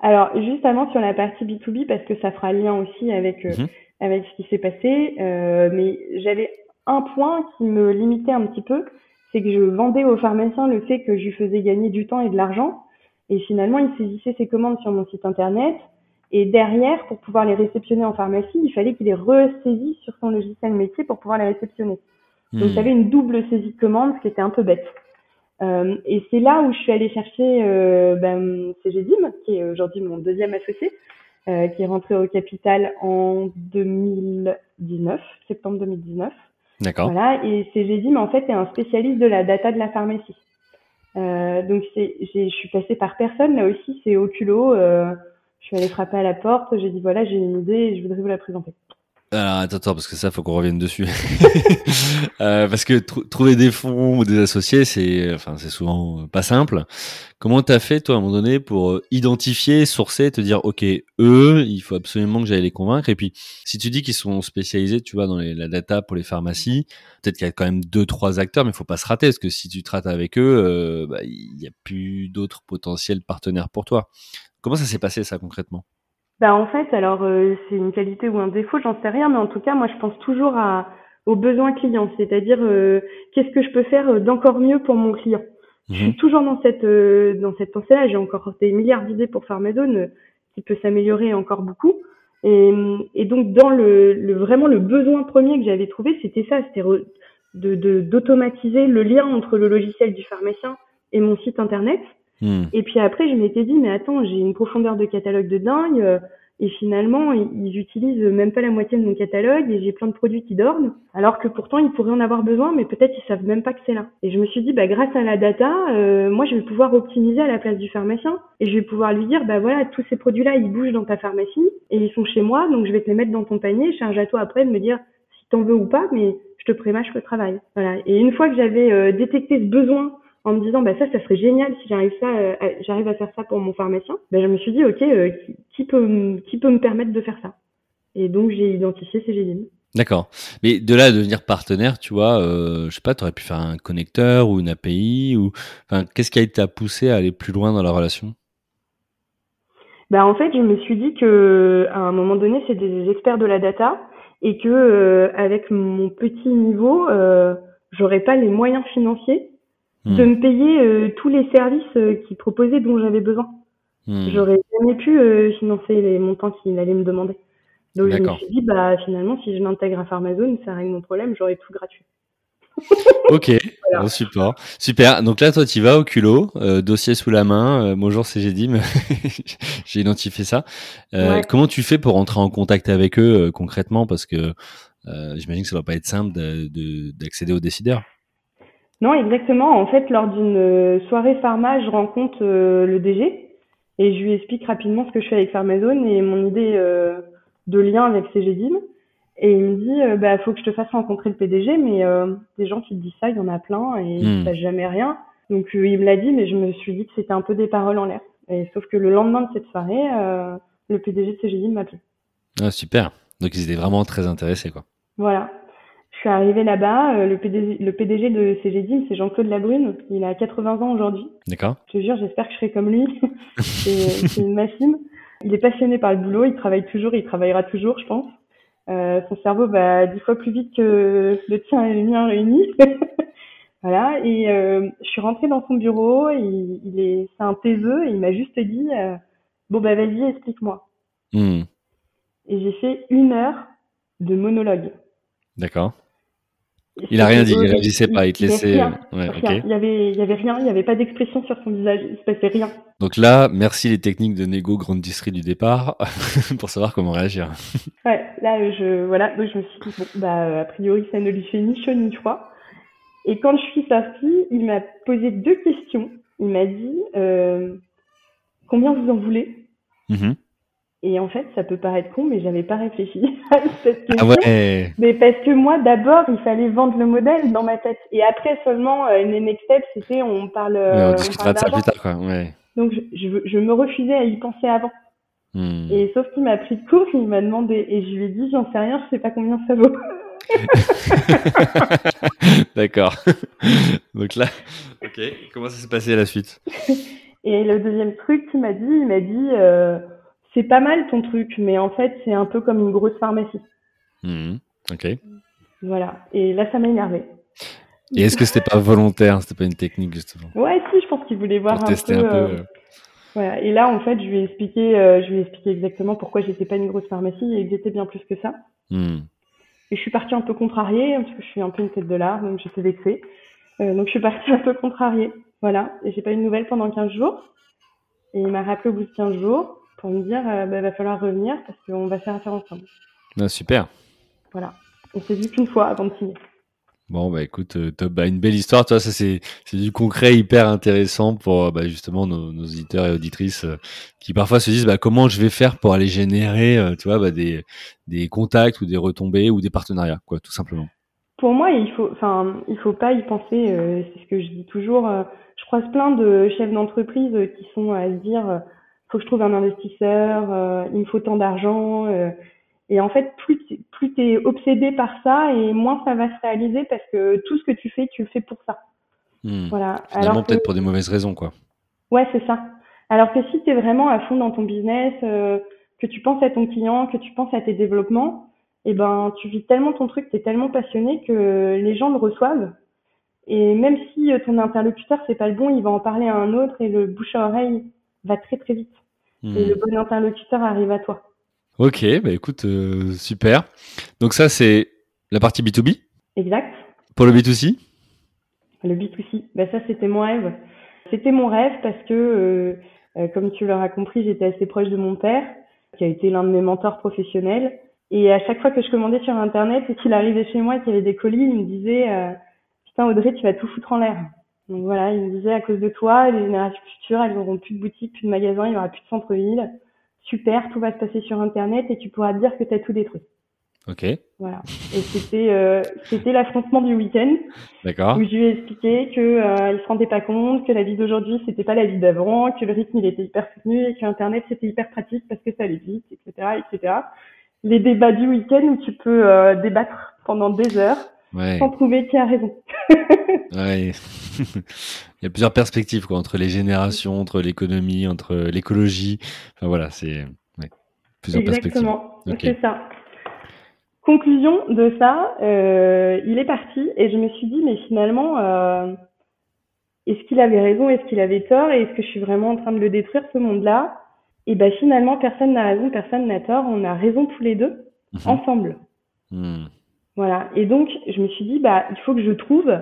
alors, juste avant sur la partie B2B, parce que ça fera lien aussi avec, euh, mhm. avec ce qui s'est passé, euh, mais j'avais un point qui me limitait un petit peu, c'est que je vendais aux pharmaciens le fait que je lui faisais gagner du temps et de l'argent, et finalement, il saisissait ses commandes sur mon site internet, et derrière, pour pouvoir les réceptionner en pharmacie, il fallait qu'il les ressaisisse sur son logiciel métier pour pouvoir les réceptionner. Donc, j'avais hmm. une double saisie de commande, ce qui était un peu bête. Euh, et c'est là où je suis allée chercher euh, ben, CGDIM, qui est aujourd'hui mon deuxième associé, euh, qui est rentré au capital en 2019, septembre 2019. D'accord. Voilà, et CGDIM en fait est un spécialiste de la data de la pharmacie. Euh, donc c'est, je suis passée par personne là aussi, c'est au culot. Euh, je suis allée frapper à la porte, j'ai dit voilà j'ai une idée et je voudrais vous la présenter. Alors attends, attends, parce que ça, faut qu'on revienne dessus. euh, parce que trouver des fonds ou des associés, c'est, enfin, c'est souvent pas simple. Comment t'as fait toi à un moment donné pour euh, identifier, sourcer, te dire, ok, eux, il faut absolument que j'aille les convaincre. Et puis, si tu dis qu'ils sont spécialisés, tu vois, dans la data pour les pharmacies, peut-être qu'il y a quand même deux, trois acteurs, mais il faut pas se rater, parce que si tu te rates avec eux, euh, bah, il n'y a plus d'autres potentiels partenaires pour toi. Comment ça s'est passé ça concrètement? Bah en fait, alors euh, c'est une qualité ou un défaut, j'en sais rien, mais en tout cas, moi je pense toujours à, aux besoins clients, c'est-à-dire euh, qu'est-ce que je peux faire euh, d'encore mieux pour mon client? Je suis mhm. toujours dans cette dans cette pensée-là. J'ai encore des milliards d'idées pour Farmazone qui peut s'améliorer encore beaucoup. Et, et donc dans le, le, vraiment le besoin premier que j'avais trouvé, c'était ça, c'était de d'automatiser le lien entre le logiciel du pharmacien et mon site internet Hmm. Et puis après, je m'étais dit, mais attends, j'ai une profondeur de catalogue de dingue. Euh, et finalement, ils utilisent même pas la moitié de mon catalogue et j'ai plein de produits qui dorment. Alors que pourtant, ils pourraient en avoir besoin, mais peut-être ils savent même pas que c'est là. Et je me suis dit, bah, grâce à la data, euh, moi, je vais pouvoir optimiser à la place du pharmacien et je vais pouvoir lui dire, bah voilà, tous ces produits-là, ils bougent dans ta pharmacie et ils sont chez moi, donc je vais te les mettre dans ton panier. Charge à toi après de me dire si t'en veux ou pas, mais je te prémâche le travail. Voilà. Et une fois que j'avais euh, détecté ce besoin en me disant bah ça ça serait génial si j'arrive ça euh, j'arrive à faire ça pour mon pharmacien. Bah, je me suis dit ok euh, qui, peut qui peut me permettre de faire ça? Et donc j'ai identifié CGDIM D'accord. Mais de là à devenir partenaire, tu vois, euh, je sais pas, tu aurais pu faire un connecteur ou une API ou, enfin, qu'est-ce qui a été poussé à aller plus loin dans la relation? Bah en fait, je me suis dit que à un moment donné, c'est des experts de la data et que avec mon petit niveau, euh, j'aurais pas les moyens financiers de hmm. me payer euh, tous les services euh, qu'ils proposaient dont j'avais besoin. Hmm. J'aurais jamais pu euh, financer les montants qu'il allait me demander. Donc je me suis dit, bah finalement, si je m'intègre à Pharmazone, ça règle mon problème, j'aurai tout gratuit. ok, super. Super. Donc là, toi, tu vas au culot, dossier sous la main. bonjour, c'est Gédim. J'ai identifié ça. Comment tu fais pour entrer en contact avec eux concrètement? Parce que j'imagine que ça va pas être simple d'accéder aux décideurs. Non, exactement. En fait, lors d'une euh, soirée pharma, je rencontre euh, le DG et je lui explique rapidement ce que je fais avec Pharmazone et mon idée euh, de lien avec CGDIM. Et il me dit, bah, faut que je te fasse rencontrer le PDG, mais des gens qui te disent ça, il y en a plein et ils ne hmm. jamais rien. Donc il me l'a dit, mais je me suis dit que c'était un peu des paroles en l'air. Et sauf que le lendemain de cette soirée, le PDG de CGDIM m'a appelé. Ah, super. Donc ils étaient vraiment très intéressés, quoi. Voilà. Je suis arrivée là-bas, euh, le, PDG, le PDG de CGDIM, c'est Jean-Claude Labrune. Il a 80 ans aujourd'hui. D'accord. Je te jure, j'espère que je serai comme lui. c'est une machine. Il est passionné par le boulot, il travaille toujours, il travaillera toujours, je pense. Euh, son cerveau va dix fois plus vite que le tien et le mien réunis. voilà. Et euh, je suis rentrée dans son bureau. Il, il est, c'est un taiseux. Et il m'a juste dit, euh, bon bah vas-y, explique-moi. Hmm. Et j'ai fait une heure de monologue. D'accord. Il a rien dit, il réagissait pas, il te laissait. Il y avait, il y avait rien, il n'y avait pas d'expression sur son visage, il se passait rien. Donc là, merci les techniques de négo grande distrie du départ pour savoir comment réagir. Ouais, là je, voilà, donc je me suis dit bon, bah a priori ça ne lui fait ni chaud ni froid. Et quand je suis sortie, il m'a posé deux questions. Il m'a dit euh, combien vous en voulez? Mm-hmm. Et en fait, ça peut paraître con, mais j'avais pas réfléchi à cette question. Ah ouais. Mais parce que moi, d'abord, il fallait vendre le modèle dans ma tête. Et après seulement, euh, les next steps, c'était on parle. on discutera de ça plus tard, quoi. Ouais. Donc, je, je, je, me refusais à y penser avant. Hmm. Et sauf qu'il m'a pris de court, il m'a demandé, et je lui ai dit, j'en sais rien, je sais pas combien ça vaut. D'accord. Donc là, ok. Comment ça s'est passé à la suite? Et le deuxième truc qu'il m'a dit, il m'a dit. Euh, c'est pas mal ton truc, mais en fait, c'est un peu comme une grosse pharmacie. Mmh, ok. Voilà. Et là, ça m'a énervé. Et est-ce que c'était pas volontaire? C'était pas une technique, justement? Ouais, si, je pense qu'il voulait voir un peu. Euh, voilà. Et là, en fait, je lui ai expliqué, euh, je lui ai expliqué exactement pourquoi j'étais pas une grosse pharmacie et que j'étais bien plus que ça. Mmh. Et je suis partie un peu contrariée, parce que je suis un peu une tête de l'art, donc j'étais vexée. Euh, donc je suis partie un peu contrariée. Voilà. Et j'ai pas eu de nouvelles pendant 15 jours. Et il m'a rappelé au bout de 15 jours pour me dire euh, bah, va falloir revenir parce qu'on va faire affaire ensemble. Ah, super. Voilà. On s'est vu qu'une fois avant de signer. Bon, bah écoute, euh, top, bah, une belle histoire, toi, ça c'est du concret hyper intéressant pour bah, justement nos, nos, auditeurs et auditrices euh, qui parfois se disent bah, comment je vais faire pour aller générer euh, tu vois, bah, des, des contacts ou des retombées ou des partenariats, quoi, tout simplement. Pour moi, il faut, enfin, il faut pas y penser. c'est ce que je dis toujours. je croise plein de chefs d'entreprise qui sont à se dire, faut que je trouve un investisseur, il me faut tant d'argent. Et en fait, plus tu plus es obsédé par ça et moins ça va se réaliser parce que tout ce que tu fais, tu le fais pour ça. Hmm. Voilà. Alors peut-être pour des mauvaises raisons, quoi. Ouais, c'est ça. Alors que si tu es vraiment à fond dans ton business, euh, que tu penses à ton client, que tu penses à tes développements, et eh ben tu vis tellement ton truc, tu es tellement passionné que les gens le reçoivent. Et même si euh, ton interlocuteur c'est pas le bon, il va en parler à un autre et le bouche à oreille va très très vite. Et hmm. le bon interlocuteur arrive à toi. Ok, bah écoute, euh, super. Donc ça, c'est la partie B2B Exact. Pour le B2C Le B2C, bah ça, c'était mon rêve. C'était mon rêve parce que, euh, euh, comme tu l'auras compris, j'étais assez proche de mon père, qui a été l'un de mes mentors professionnels. Et à chaque fois que je commandais sur Internet et qu'il arrivait chez moi et qu'il y avait des colis, il me disait Putain, Audrey, tu vas tout foutre en l'air. Donc voilà, il me disait À cause de toi, les générations futures, elles n'auront plus de boutiques, plus de magasins, il n'y aura plus de centre-ville super, tout va se passer sur Internet et tu pourras dire que tu as tout détruit. Ok. Voilà. Et c'était euh, c'était l'affrontement du week-end. D'accord. Où je lui ai expliqué que euh, il se rendait pas compte que la vie d'aujourd'hui c'était pas la vie d'avant, que le rythme il était hyper soutenu et que Internet c'était hyper pratique parce que ça allait vite, etc., etc. Les débats du week-end où tu peux euh, débattre pendant des heures sans trouver qui a raison. ouais. Il y a plusieurs perspectives quoi, entre les générations, entre l'économie, entre l'écologie. Enfin voilà, c'est ouais, plusieurs Exactement. C'est ça. Conclusion de ça, euh, il est parti et je me suis dit, mais finalement, euh, est-ce qu'il avait raison, est-ce qu'il avait tort et est-ce que je suis vraiment en train de le détruire ce monde-là? Et ben finalement, personne n'a raison, personne n'a tort, on a raison tous les deux, mhm. ensemble. Hmm. Voilà. Et donc, je me suis dit, bah, il faut que je trouve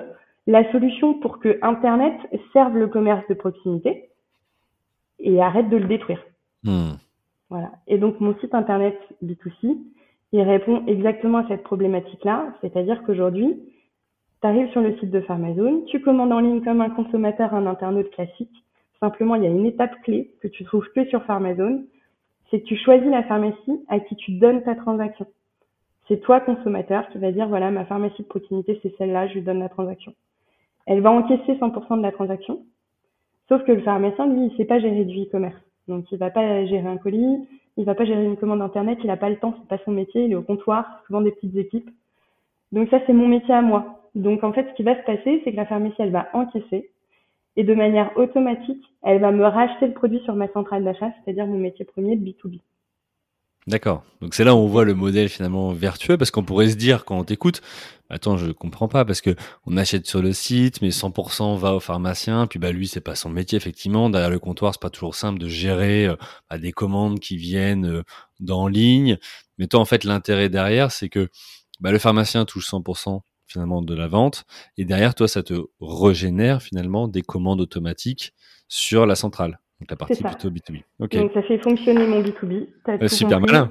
la solution pour que Internet serve le commerce de proximité et arrête de le détruire. Hmm. Voilà. Et donc, mon site Internet B2C, il répond exactement à cette problématique-là. C'est-à-dire qu'aujourd'hui, tu arrives sur le site de Pharmazone, tu commandes en ligne comme un consommateur, un internaute classique. Simplement, il y a une étape clé que tu trouves que sur Pharmazone. C'est que tu choisis la pharmacie à qui tu donnes ta transaction c'est toi, consommateur, qui va dire, voilà, ma pharmacie de proximité, c'est celle-là, je lui donne la transaction. Elle va encaisser 100% de la transaction. Sauf que le pharmacien, lui, il sait pas gérer du e-commerce. Donc, il va pas gérer un colis, il va pas gérer une commande internet, il a pas le temps, c'est pas son métier, il est au comptoir, souvent des petites équipes. Donc, ça, c'est mon métier à moi. Donc, en fait, ce qui va se passer, c'est que la pharmacie, elle va encaisser. Et de manière automatique, elle va me racheter le produit sur ma centrale d'achat, c'est-à-dire mon métier premier de B2B. D'accord. Donc c'est là où on voit le modèle finalement vertueux parce qu'on pourrait se dire quand on t'écoute, attends, je comprends pas parce que on achète sur le site, mais 100% va au pharmacien, puis bah lui c'est pas son métier effectivement. Derrière le comptoir, c'est pas toujours simple de gérer euh, bah, des commandes qui viennent euh, d'en ligne. Mais toi en fait l'intérêt derrière, c'est que bah, le pharmacien touche 100% finalement de la vente et derrière toi ça te régénère finalement des commandes automatiques sur la centrale. Donc la partie plutôt B2B. Donc ça fait fonctionner mon B2B. Euh, super malin.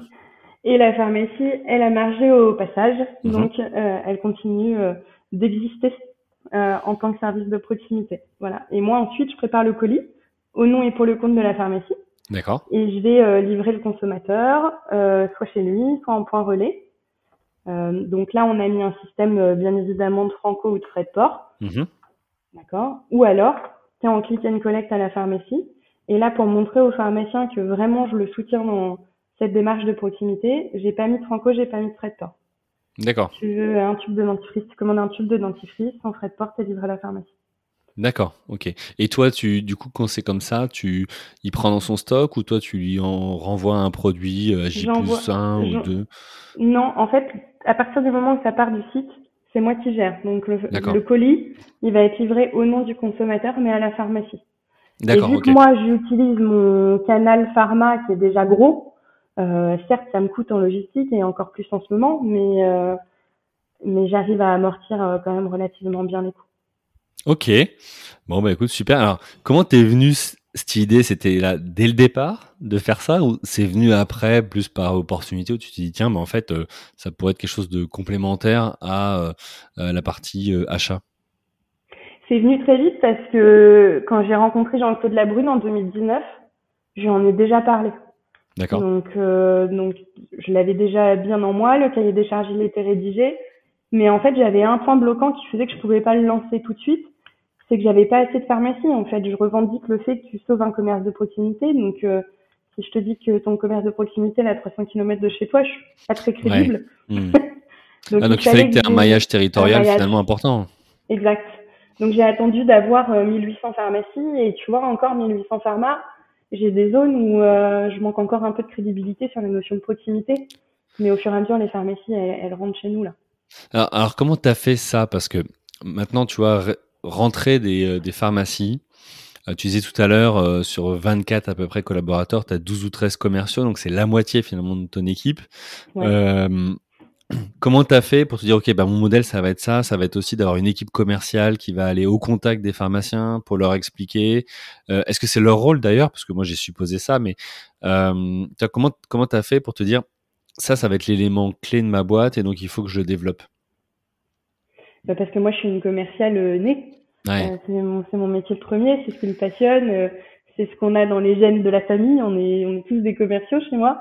Et la pharmacie, elle a margé au passage, mhm. donc euh, elle continue euh, d'exister en tant que service de proximité. Voilà. Et moi ensuite, je prépare le colis au nom et pour le compte de la pharmacie. D'accord. Et je vais livrer le consommateur, soit chez lui, soit en point relais. donc là, on a mis un système bien évidemment de franco ou de frais de port. Mhm. D'accord. Ou alors, es en click and collect à la pharmacie et là, pour montrer aux pharmaciens que vraiment je le soutiens dans cette démarche de proximité, j'ai pas mis de franco, j'ai pas mis de frais de port. D'accord. Tu veux un tube de dentifrice, tu commandes un tube de dentifrice sans frais de port, t'es livré à la pharmacie. D'accord, ok. Et toi, tu, du coup, quand c'est comme ça, tu, il prend dans son stock ou toi, tu lui en renvoies un produit à euh, J plus 1 ou 2 Non, en fait, à partir du moment où ça part du site, c'est moi qui gère. Donc le, le colis, il va être livré au nom du consommateur, mais à la pharmacie. Et vu que moi, j'utilise mon canal pharma qui est déjà gros, euh, certes, ça me coûte en logistique et encore plus en ce moment, mais, euh, mais j'arrive à amortir euh, quand même relativement bien les coûts. Ok. Bon, bah écoute, super. Alors, comment t'es venu cette idée, c'était là dès le départ de faire ça ou c'est venu après, plus par opportunité où tu te dis tiens, mais en fait, euh, ça pourrait être quelque chose de complémentaire à euh, la partie euh, achat? C'est venu très vite parce que quand j'ai rencontré Jean-Claude Labrune en 2019, j'en ai déjà parlé. D'accord. Donc, donc je l'avais déjà bien en moi, le cahier des charges il était rédigé, mais en fait j'avais un point bloquant qui faisait que je pouvais pas le lancer tout de suite c'est que j'avais pas assez de pharmacie. En fait, je revendique le fait que tu sauves un commerce de proximité. Donc, euh, si je te dis que ton commerce de proximité est à 300 km de chez toi, je suis pas très crédible. Hmm. donc, ah, donc, il fallait que tu aies un maillage territorial finalement important. Exact. Donc, j'ai attendu d'avoir 1800 euh, pharmacies et tu vois, encore 1800 pharma, j'ai des zones où euh, je manque encore un peu de crédibilité sur la notion de proximité. Mais au fur et à mesure, les pharmacies, elles, elles rentrent chez nous là. Alors, alors comment tu as fait ça? Parce que maintenant, tu vois, rentrer des, euh, des pharmacies. Euh, tu disais tout à l'heure, euh, sur 24 à peu près collaborateurs, tu as 12 ou 13 commerciaux, donc c'est la moitié finalement de ton équipe. Comment tu as fait pour te dire, OK, bah, mon modèle, ça va être ça, ça va être aussi d'avoir une équipe commerciale qui va aller au contact des pharmaciens pour leur expliquer. Est-ce que c'est leur rôle d'ailleurs? Parce que moi, j'ai supposé ça, mais euh, comment comment tu as fait pour te dire, ça, ça va être l'élément clé de ma boîte et donc il faut que je le développe? Bah, parce que moi, je suis une commerciale euh, née. Euh, c'est mon, mon, métier premier, c'est ce qui me passionne, euh, c'est ce qu'on a dans les gènes de la famille. On est, on est tous des commerciaux chez moi.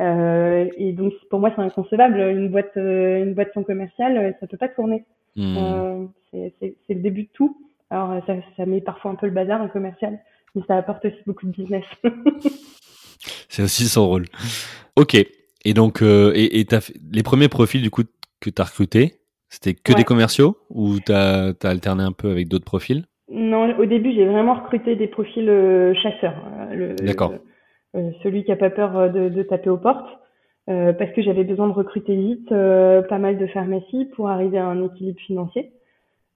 Euh, et donc, pour moi, c'est inconcevable. Une boîte, une boîte sans commercial, ça peut pas tourner. Hmm. c'est le début de tout. Alors, ça, ça met parfois un peu le bazar, un commercial, mais ça apporte aussi beaucoup de business. c'est aussi son rôle. Ok. Et donc, et, les premiers profils du coup que tu as recrutés, c'était que des commerciaux ou tu as, alterné un peu avec d'autres profils? Non, au début, j'ai vraiment recruté des profils euh, chasseurs. Euh, D'accord. Euh, celui qui a pas peur de, de taper aux portes. parce que j'avais besoin de recruter vite pas mal de pharmacies pour arriver à un équilibre financier.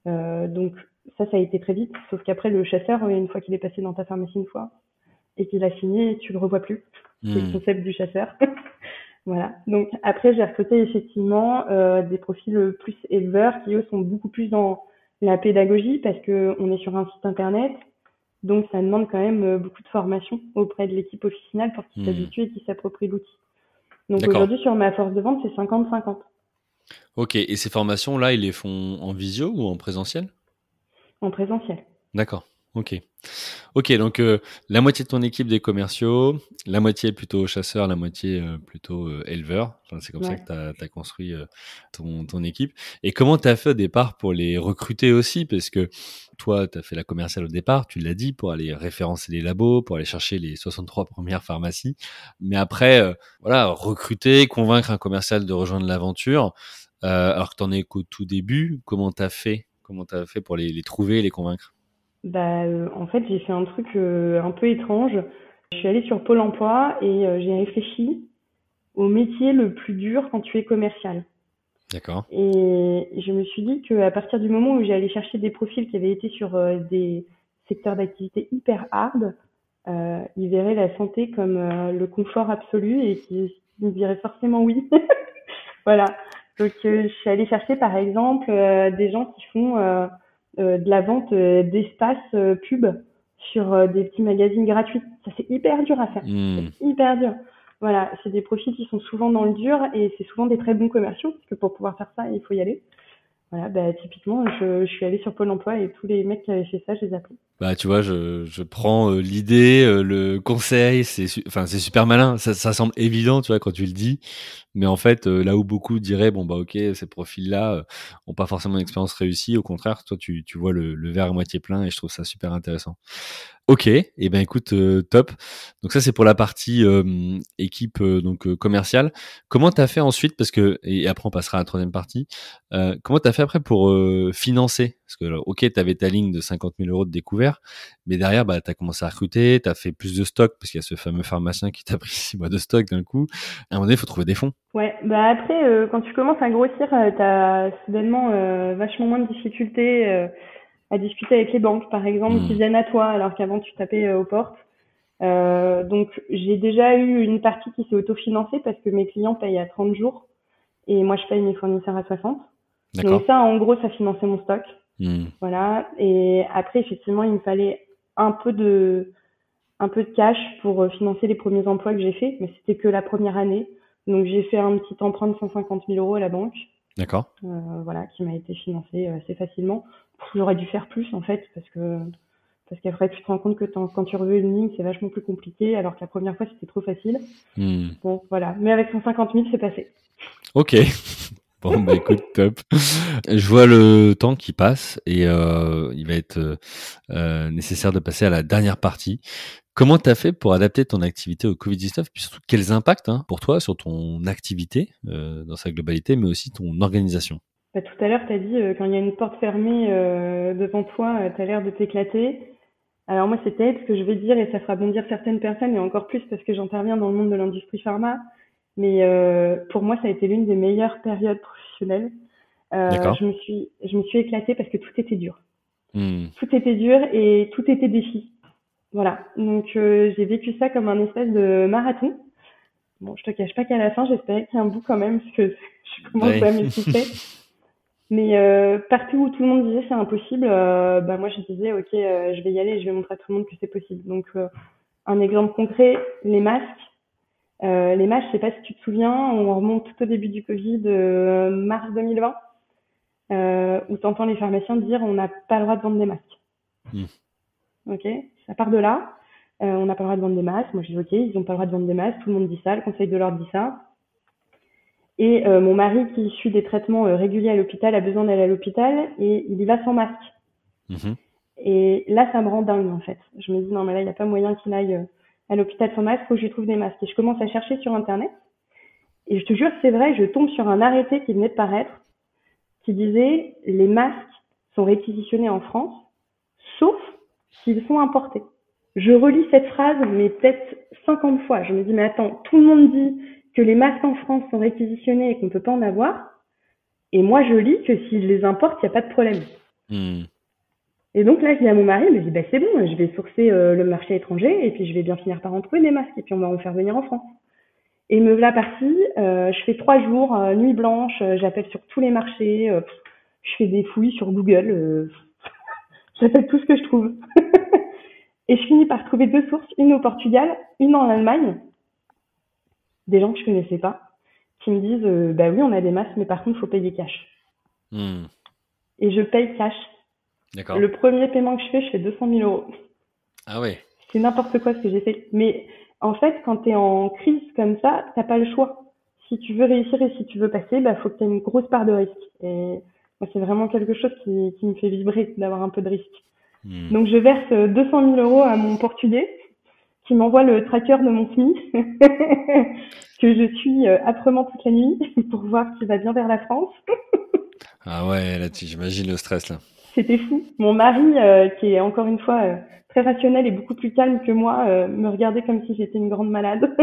donc ça, ça a été très vite. Sauf qu'après, le chasseur, une fois qu'il est passé dans ta pharmacie une fois et qu'il a signé, tu le revois plus. C'est le hmm. concept du chasseur. Voilà. Donc après, j'ai recruté effectivement euh, des profils plus éleveurs qui eux sont beaucoup plus dans la pédagogie parce que on est sur un site internet, donc ça demande quand même euh, beaucoup de formation auprès de l'équipe officinale pour qu'ils mmh. s'habituent et qu'ils s'approprient l'outil. Donc aujourd'hui sur ma force de vente, c'est 50-50. Ok. Et ces formations là, ils les font en visio ou en présentiel? En présentiel. D'accord. Ok. Ok, donc euh, la moitié de ton équipe des commerciaux, la moitié plutôt chasseur, la moitié euh, plutôt euh, éleveur. c'est comme ça que tu as, construit ton, ton, équipe. Et comment tu as fait au départ pour les recruter aussi? Parce que toi, tu as fait la commerciale au départ, tu l'as dit, pour aller référencer les labos, pour aller chercher les 63 premières pharmacies. Mais après, voilà, recruter, convaincre un commercial de rejoindre l'aventure, alors que tu en es qu'au tout début, comment tu as fait? Comment tu as fait pour les, les trouver les convaincre? Bah, euh, en fait, j'ai fait un truc euh, un peu étrange. Je suis allée sur Pôle emploi et euh, j'ai réfléchi au métier le plus dur quand tu es commercial. D'accord. Et je me suis dit qu'à partir du moment où j'allais chercher des profils qui avaient été sur des secteurs d'activité hyper hard, euh, ils verraient la santé comme le confort absolu et qu'ils me diraient forcément oui. voilà. Donc, je suis allée chercher, par exemple, des gens qui font de la vente euh, d'espaces euh, pub sur des petits magazines gratuits. Ça, c'est hyper dur à faire. Hmm. hyper dur. Voilà, c'est des profils qui sont souvent dans le dur et c'est souvent des très bons commerciaux parce que pour pouvoir faire ça, il faut y aller. Voilà, bah, typiquement, je, je, suis allée sur Pôle emploi et tous les mecs qui avaient fait ça, je les ai appelés. Bah, tu vois, je, je prends euh, l'idée, euh, le conseil, c'est enfin c'est super malin. Ça, ça semble évident, tu vois, quand tu le dis. Mais en fait, euh, là où beaucoup diraient, bon bah ok, ces profils-là ont pas forcément une expérience réussie. Au contraire, toi, tu, tu vois le, le verre à moitié plein et je trouve ça super intéressant. Ok, et eh ben écoute, euh, top. Donc ça c'est pour la partie euh, équipe euh, donc commerciale. Comment t'as fait ensuite parce que et après on passera à la troisième partie. comment t'as fait après pour financer? Parce que ok, t'avais ta ligne de 50 000 euros de découvert, mais derrière bah t'as commencé à recruter, t'as fait plus de stock parce qu'il y a ce fameux pharmacien qui t'a pris six mois de stock d'un coup. À un moment donné, il faut trouver des fonds. Ouais, bah après quand tu commences à grossir, t'as soudainement vachement moins de difficultés à discuter avec les banques, par exemple, qui hmm. viennent à toi alors qu'avant tu tapais euh, aux portes. Euh, donc j'ai déjà eu une partie qui s'est autofinancée parce que mes clients payent à 30 jours et moi je paye mes fournisseurs à 60. Donc ça, en gros, ça finançait mon stock. Hmm. Voilà. Et après, effectivement, il me fallait un peu de un peu de cash pour euh, financer les premiers emplois que j'ai faits, mais c'était que la première année. Donc j'ai fait un petit emprunt de 150 000 euros à la banque. D'accord. Euh, voilà, qui m'a été financé assez facilement. J'aurais dû faire plus en fait, parce que parce qu'après tu te rends compte que quand tu reveux une ligne, c'est vachement plus compliqué, alors que la première fois c'était trop facile. Hmm. Bon, voilà. Mais avec 150 000, c'est passé. Ok. Bon, bah écoute, top. Je vois le temps qui passe et euh, il va être euh, nécessaire de passer à la dernière partie. Comment tu as fait pour adapter ton activité au Covid-19 Puis surtout, quels impacts hein, pour toi sur ton activité euh, dans sa globalité, mais aussi ton organisation? Bah, Tout à l'heure, tu as dit, euh, quand il y a une porte fermée euh, devant toi, tu as l'air de t'éclater. Alors moi, c'est peut-être ce que je vais dire et ça fera bondir certaines personnes et encore plus parce que j'interviens dans le monde de l'industrie pharma. Mais pour moi, ça a été l'une des meilleures périodes professionnelles. je me suis, je me suis éclatée parce que tout était dur. Hmm. Tout était dur et tout était défi. Voilà, donc euh, j'ai vécu ça comme un espèce de marathon. Bon, je te cache pas qu'à la fin, j'espérais qu'il y ait un bout quand même, parce que je commence à m'étouffer. Mais euh, partout où tout le monde disait c'est impossible, euh, bah moi je disais ok, je vais y aller, je vais montrer à tout le monde que c'est possible. Donc un exemple concret, les masques. Les masques, je sais pas si tu te souviens, on remonte tout au début du Covid, mars 2020, où tu entends les pharmaciens dire on n'a pas le droit de vendre des masques. Mmh. Ok, ça part de là. Euh, on n'a pas le droit de vendre des masques. Moi, je dis OK, ils n'ont pas le droit de vendre des masques. Tout le monde dit ça. Le Conseil de l'ordre dit ça. Et euh, mon mari, qui suit des traitements euh, réguliers à l'hôpital, a besoin d'aller à l'hôpital et il y va sans masque. Mhm. Et là, ça me rend dingue, en fait. Je me dis, non, mais là, il n'y a pas moyen qu'il aille à l'hôpital masque. Faut que je lui trouve des masques. Et je commence à chercher sur Internet. Et je te jure, c'est vrai, je tombe sur un arrêté qui venait de paraître qui disait les masques sont réquisitionnés en France, sauf s'ils sont importés. Je relis cette phrase, mais peut-être 50 fois. Je me dis, mais attends, tout le monde dit que les masques en France sont réquisitionnés et qu'on ne peut pas en avoir. Et moi, je lis que s'ils les importent, il n'y a pas de problème. Hmm. Et donc là, je dis à mon mari, mais je dis, bah, c'est bon, je vais sourcer euh, le marché étranger et puis je vais bien finir par en trouver des masques et puis on va en faire venir en France. Et me voilà partie, euh, je fais trois jours, euh, nuit blanche, j'appelle sur tous les marchés, je fais des fouilles sur Google, j'appelle tout ce que je trouve. Et je finis par trouver deux sources, une au Portugal, une en Allemagne, des gens que je connaissais pas, qui me disent euh, bah oui, on a des masques, mais par contre, il faut payer cash. Hmm. Et je paye cash. D'accord. Le premier paiement que je fais, je fais 200 000 euros. Ah ouais. C'est n'importe quoi ce que j'ai fait. Mais en fait, quand tu es en crise comme ça, t'as pas le choix. Si tu veux réussir et si tu veux passer, bah faut que tu aies une grosse part de risque. Et moi, c'est vraiment quelque chose qui, qui me fait vibrer d'avoir un peu de risque. Hmm. Donc je verse 200 000 euros à mon portugais qui m'envoie le tracker de mon SMI que je suis euh, âprement toute la nuit pour voir s'il va bien vers la France. ah ouais, là j'imagine le stress là. C'était fou. Mon mari, euh, qui est encore une fois euh, très rationnel et beaucoup plus calme que moi, me regardait comme si j'étais une grande malade.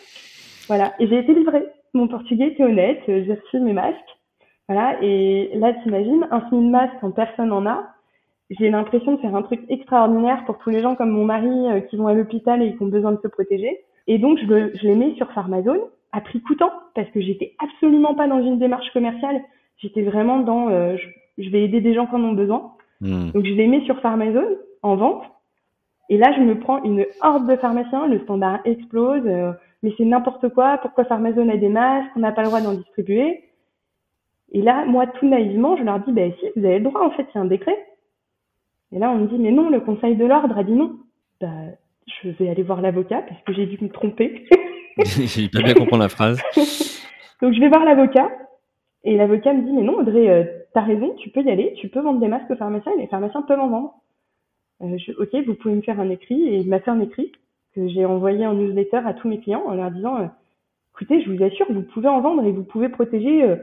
voilà, et j'ai été livrée. Mon portugais était honnête, j'ai reçu mes masques. Voilà, et là t'imagines, un SMI de masque quand personne en a, j'ai l'impression de faire un truc extraordinaire pour tous les gens comme mon mari euh, qui vont à l'hôpital et qui ont besoin de se protéger. Et donc, je, le, je les mets sur Pharmazone à prix coûtant parce que j'étais absolument pas dans une démarche commerciale. J'étais vraiment dans euh, je, vais aider des gens qui en ont besoin. Hmm. Donc, je les mets sur Pharmazone en vente. Et là, je me prends une horde de pharmaciens. Le standard explose. Euh, mais c'est n'importe quoi. Pourquoi Pharmazone a des masques? On n'a pas le droit d'en distribuer. Et là, moi, tout naïvement, je leur dis, ben si, vous avez le droit, en fait, c'est un décret. Et là, on me dit, mais non, le Conseil de l'ordre a dit non. Bah, je vais aller voir l'avocat parce que j'ai dû me tromper. j'ai pas bien compris la phrase. Donc, je vais voir l'avocat. Et l'avocat me dit, mais non, Audrey, euh, t'as raison, tu peux y aller, tu peux vendre des masques aux pharmaciens et les pharmaciens peuvent en vendre. Euh, je, ok, vous pouvez me faire un écrit. Et il m'a fait un écrit que j'ai envoyé en newsletter à tous mes clients en leur disant, euh, écoutez, je vous assure, vous pouvez en vendre et vous pouvez protéger euh,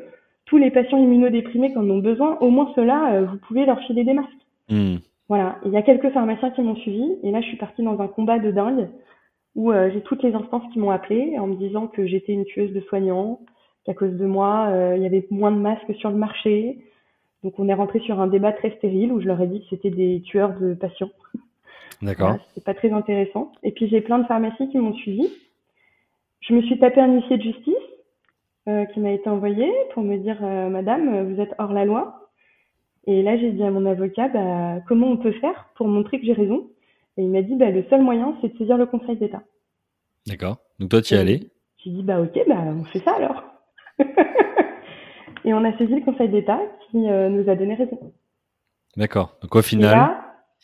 tous les patients immunodéprimés qui en ont besoin. Au moins ceux-là, vous pouvez leur filer des masques. Hmm. Voilà, il y a quelques pharmaciens qui m'ont suivi et là je suis partie dans un combat de dingue où j'ai toutes les instances qui m'ont appelé en me disant que j'étais une tueuse de soignants, qu'à cause de moi il y avait moins de masques sur le marché. Donc on est rentré sur un débat très stérile où je leur ai dit que c'était des tueurs de patients. D'accord. c'est pas très intéressant. Et puis j'ai plein de pharmacies qui m'ont suivi. Je me suis tapé un huissier de justice euh, qui m'a été envoyé pour me dire Madame, vous êtes hors la loi. Et là, j'ai dit à mon avocat, bah, comment on peut faire pour montrer que j'ai raison? Et il m'a dit, bah, le seul moyen, c'est de saisir le Conseil d'État. D'accord. Donc toi, tu y es allé? J'ai dit, bah ok, bah on fait ça alors. et on a saisi le Conseil d'État qui euh, nous a donné raison. D'accord. Donc au final.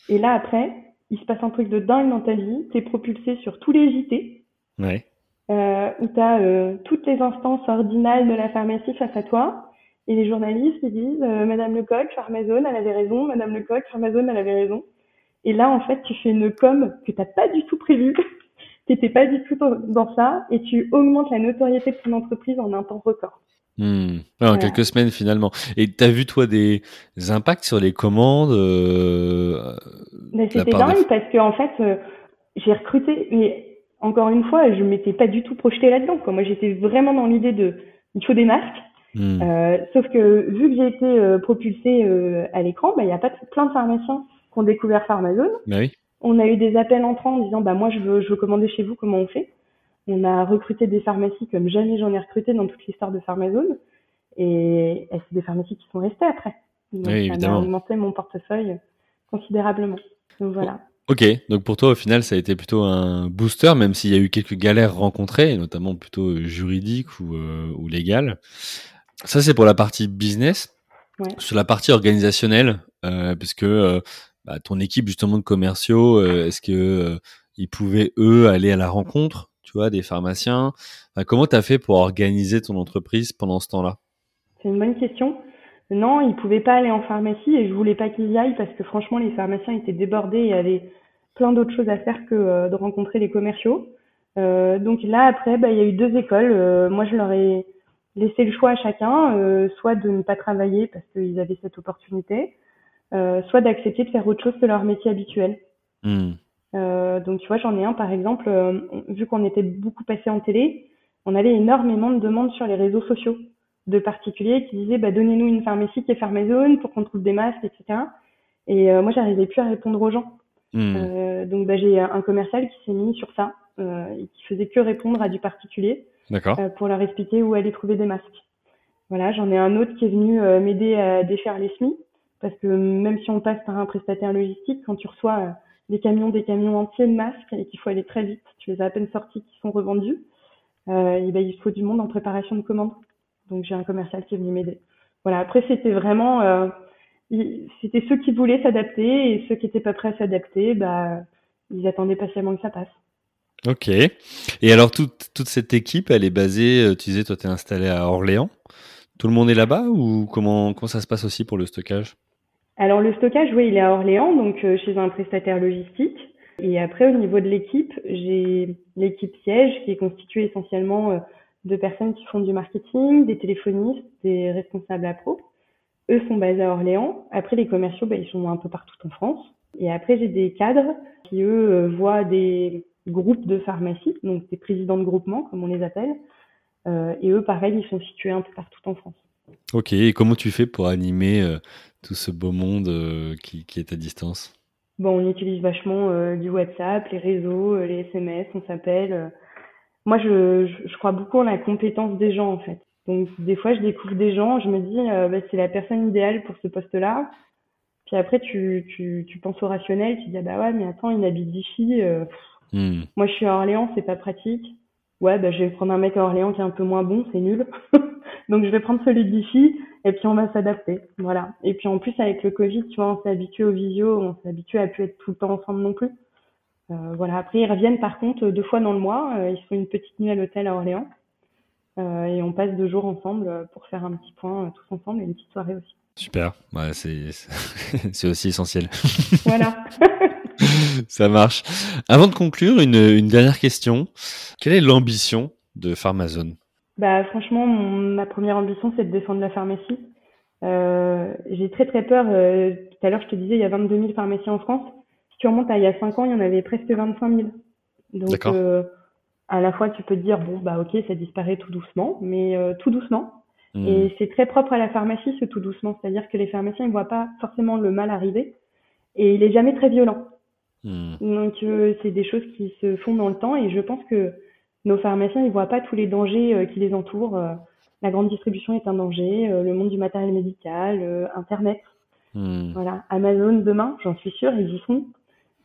Et là, après, il se passe un truc de dingue dans ta vie. Tu es propulsé sur tous les JT. Ouais. Euh, où tu as euh, toutes les instances ordinales de la pharmacie face à toi. Et les journalistes ils disent euh, Madame Lecoq, Pharmazone, elle avait raison. Madame Lecoq, Pharmazone, elle avait raison. Et là, en fait, tu fais une com que t'as pas du tout prévue. T'étais pas du tout dans ça et tu augmentes la notoriété de ton entreprise en un temps record. Hmm. en quelques semaines finalement. Et tu as vu toi des impacts sur les commandes euh, C'était dingue parce que en fait, euh, j'ai recruté, mais encore une fois, je m'étais pas du tout projeté là-dedans. Moi, j'étais vraiment dans l'idée de il faut des masques. Hmm. Euh, sauf que vu que j'ai été euh, propulsée à l'écran, bah, il y a pas plein de pharmaciens qui ont découvert Pharmazone. Oui. On a eu des appels entrants en disant bah moi je veux je veux commander chez vous, comment on fait? On a recruté des pharmacies comme jamais j'en ai recruté dans toute l'histoire de Pharmazone. Et, et c'est des pharmacies qui sont restées après. Donc oui, ça a augmenté mon portefeuille considérablement. Donc voilà. Ok, donc pour toi au final ça a été plutôt un booster, même s'il y a eu quelques galères rencontrées, notamment plutôt juridiques ou, euh, ou légales. Ça c'est pour la partie business. Ouais. Sur la partie organisationnelle, euh, puisque euh, bah, ton équipe justement de commerciaux, euh, est-ce que euh, ils pouvaient eux aller à la rencontre, tu vois, des pharmaciens Comment tu as fait pour organiser ton entreprise pendant ce temps-là? C'est une bonne question. Non, ils pouvaient pas aller en pharmacie et je voulais pas qu'ils y aillent parce que franchement les pharmaciens étaient débordés et avaient plein d'autres choses à faire que euh, de rencontrer les commerciaux. Euh, donc là après, bah, il y a eu deux écoles. moi je leur ai laissé le choix à chacun, soit de ne pas travailler parce qu'ils avaient cette opportunité, euh, soit d'accepter de faire autre chose que leur métier habituel. Hmm. Euh, donc tu vois, j'en ai un par exemple, euh, vu qu'on était beaucoup passé en télé, on avait énormément de demandes sur les réseaux sociaux de particuliers qui disaient bah, donnez-nous une pharmacie qui est pharmazone pour qu'on trouve des masques, etc. Et euh, moi, j'arrivais plus à répondre aux gens. Hmm. Euh, donc bah, j'ai un commercial qui s'est mis sur ça et qui faisait que répondre à du particulier pour leur expliquer où aller trouver des masques. Voilà, j'en ai un autre qui est venu m'aider à défaire les SMI parce que même si on passe par un prestataire logistique, quand tu reçois euh, des camions, des camions entiers de masques et qu'il faut aller très vite, tu les as à peine sortis qui sont revendus, euh, ben il faut du monde en préparation de commande. Donc j'ai un commercial qui est venu m'aider. Voilà. Après c'était vraiment, euh, c'était ceux qui voulaient s'adapter et ceux qui étaient pas prêts à s'adapter, bah ils attendaient patiemment que ça passe. Ok. Et alors toute toute cette équipe, elle est basée. Euh, tu disais, toi, tu es installé à Orléans. Tout le monde est là-bas ou comment comment ça se passe aussi pour le stockage? Alors le stockage, oui, il est à Orléans, donc euh, chez un prestataire logistique. Et après, au niveau de l'équipe, j'ai l'équipe siège qui est constituée essentiellement euh, de personnes qui font du marketing, des téléphonistes, des responsables à. Eux sont basés à Orléans. Après, les commerciaux, bah, ils sont un peu partout en France. Et après, j'ai des cadres qui, eux, euh, voient des groupes de pharmacies, donc des présidents de groupement, comme on les appelle. et eux, pareil, ils sont situés un peu partout en France. Ok, et comment tu fais pour animer tout ce beau monde euh, qui, qui, est à distance Bon, on utilise vachement euh, du WhatsApp, les réseaux, euh, les SMS, on s'appelle. Moi, je, je, crois beaucoup en la compétence des gens, en fait. Donc, des fois, je découvre des gens, je me dis, bah, c'est la personne idéale pour ce poste-là. Puis après, tu, tu, tu penses au rationnel, tu dis, ah bah ouais, mais attends, il habite d'ici. Hmm. Moi, je suis à Orléans, c'est pas pratique. Ouais, bah, je vais prendre un mec à Orléans qui est un peu moins bon, c'est nul. Donc, je vais prendre celui d'ici et puis on va s'adapter. Voilà. Et puis en plus avec le Covid, tu vois, on s'est habitué aux visio, on s'est habitué à plus être tout le temps ensemble non plus. Euh, voilà. Après ils reviennent par contre deux fois dans le mois, euh, ils font une petite nuit à l'hôtel à Orléans euh, et on passe deux jours ensemble pour faire un petit point tous ensemble et une petite soirée aussi. Super. Ouais, c'est c'est aussi essentiel. Voilà. Ça marche. Avant de conclure, une, une dernière question. Quelle est l'ambition de Pharmazone bah franchement, ma première ambition, c'est de défendre la pharmacie. Euh, j'ai très très peur. Euh, tout à l'heure, je te disais, il y a 22 000 pharmacies en France. Si tu remontes à il y a 5 ans, il y en avait presque 25 000. Donc, euh, à la fois, tu peux te dire, bon, bah ok, ça disparaît tout doucement, mais tout doucement. Mmh. Et c'est très propre à la pharmacie, ce tout doucement. C'est-à-dire que les pharmaciens, ils voient pas forcément le mal arriver. Et il est jamais très violent. Mmh. Donc, c'est des choses qui se font dans le temps. Et je pense que nos pharmaciens, ils voient pas tous les dangers euh, qui les entourent. Euh, la grande distribution est un danger, euh, le monde du matériel médical, Internet. Hmm. Voilà, Amazon demain, j'en suis sûre, ils y sont.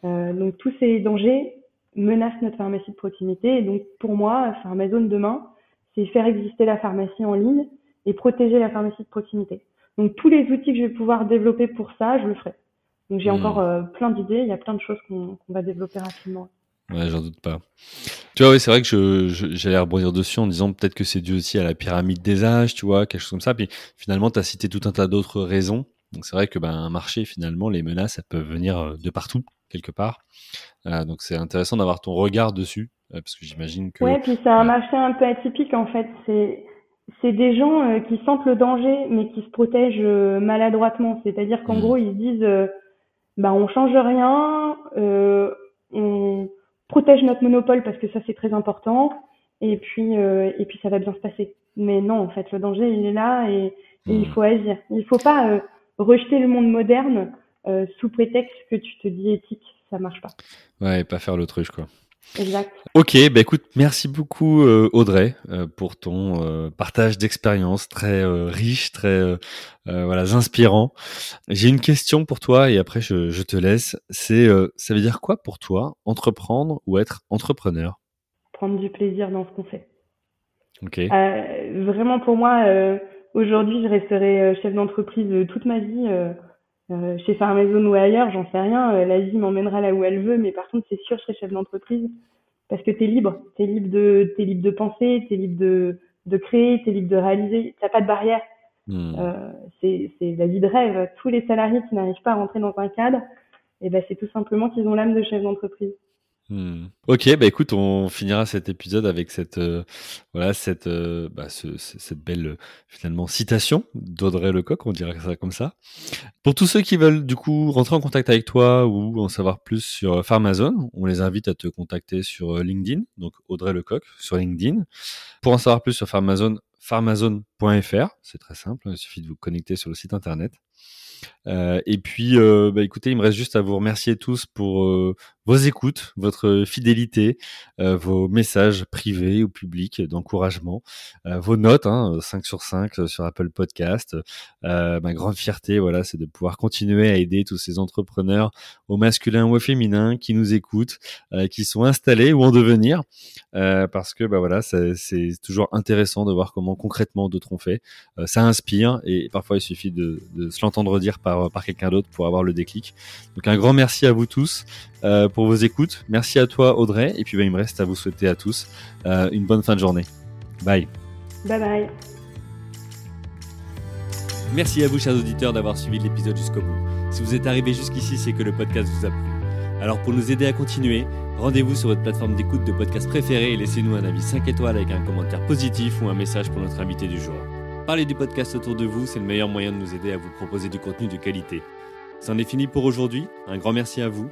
donc tous ces dangers menacent notre pharmacie de proximité. Et donc pour moi, Pharmazone demain, c'est faire exister la pharmacie en ligne et protéger la pharmacie de proximité. Donc tous les outils que je vais pouvoir développer pour ça, je le ferai. Donc j'ai hmm. encore euh, plein d'idées, il y a plein de choses qu'on va développer rapidement. Ouais, j'en doute pas. Tu vois, oui, c'est vrai que je, j'allais rebondir dessus en disant peut-être que c'est dû aussi à la pyramide des âges, tu vois, quelque chose comme ça. Puis finalement, tu as cité tout un tas d'autres raisons. Donc c'est vrai que ben, un marché, finalement, les menaces, elles peuvent venir euh, de partout, quelque part. Euh, donc c'est intéressant d'avoir ton regard dessus, euh, parce que j'imagine que... Ouais, puis c'est un marché un peu atypique, en fait. C'est c'est des gens euh, qui sentent le danger, mais qui se protègent euh, maladroitement. C'est-à-dire qu'en mmh. gros, ils se disent, euh, bah, on change rien, euh, on protège notre monopole parce que ça c'est très important, et puis et puis ça va bien se passer. Mais non, en fait, le danger il est là et, il mmh. faut agir. Il faut pas rejeter le monde moderne sous prétexte que tu te dis éthique, ça marche pas. Ouais, et pas faire l'autruche quoi. Exact. Ok, bah écoute, merci beaucoup euh, Audrey euh, pour ton euh, partage d'expérience très riche, très voilà inspirant. J'ai une question pour toi et après je, je te laisse. C'est ça veut dire quoi pour toi entreprendre ou être entrepreneur? Prendre du plaisir dans ce qu'on fait. Ok. vraiment pour moi, aujourd'hui je resterai chef d'entreprise toute ma vie. Euh, chez Farmason ou ailleurs, j'en sais rien. Euh, la vie m'emmènera là où elle veut, mais par contre, c'est sûr, je serai chef d'entreprise parce que t'es libre. T'es libre de, t'es libre de penser, t'es libre de, de créer, t'es libre de réaliser. T'as pas de barrière. Hmm. Euh, c'est, c'est la vie de rêve. Tous les salariés qui n'arrivent pas à rentrer dans un cadre, et eh ben, c'est tout simplement qu'ils ont l'âme de chef d'entreprise. Hmm. Ok, bah écoute, on finira cet épisode avec cette euh, voilà cette euh, bah, ce, cette belle euh, finalement citation d'Audrey Lecoq, on dirait ça comme ça. Pour tous ceux qui veulent du coup rentrer en contact avec toi ou en savoir plus sur Pharmazone, on les invite à te contacter sur LinkedIn, donc Audrey Lecoq sur LinkedIn. Pour en savoir plus sur Pharmazone, pharmazone.fr, c'est très simple, il suffit de vous connecter sur le site internet. Euh, et puis, euh, bah, écoutez, il me reste juste à vous remercier tous pour euh, vos écoutes, votre fidélité, vos messages privés ou publics d'encouragement, vos notes, hein, 5 sur 5 sur Apple Podcast. ma grande fierté, voilà, c'est de pouvoir continuer à aider tous ces entrepreneurs, au masculin ou au féminin, qui nous écoutent, qui sont installés ou en devenir, parce que bah voilà, c'est toujours intéressant de voir comment concrètement d'autres ont fait. ça inspire et parfois il suffit de, de se l'entendre dire par, par quelqu'un d'autre pour avoir le déclic. Donc un grand merci à vous tous euh, pour vos écoutes. Merci à toi Audrey. Et puis bah, il me reste à vous souhaiter à tous euh, une bonne fin de journée. Bye. Bye bye. Merci à vous chers auditeurs d'avoir suivi l'épisode jusqu'au bout. Si vous êtes arrivé jusqu'ici, c'est que le podcast vous a plu. Alors pour nous aider à continuer, rendez-vous sur votre plateforme d'écoute de podcast préférée et laissez-nous un avis 5 étoiles avec un commentaire positif ou un message pour notre invité du jour. Parlez du podcast autour de vous, c'est le meilleur moyen de nous aider à vous proposer du contenu de qualité. C'en est fini pour aujourd'hui, un grand merci à vous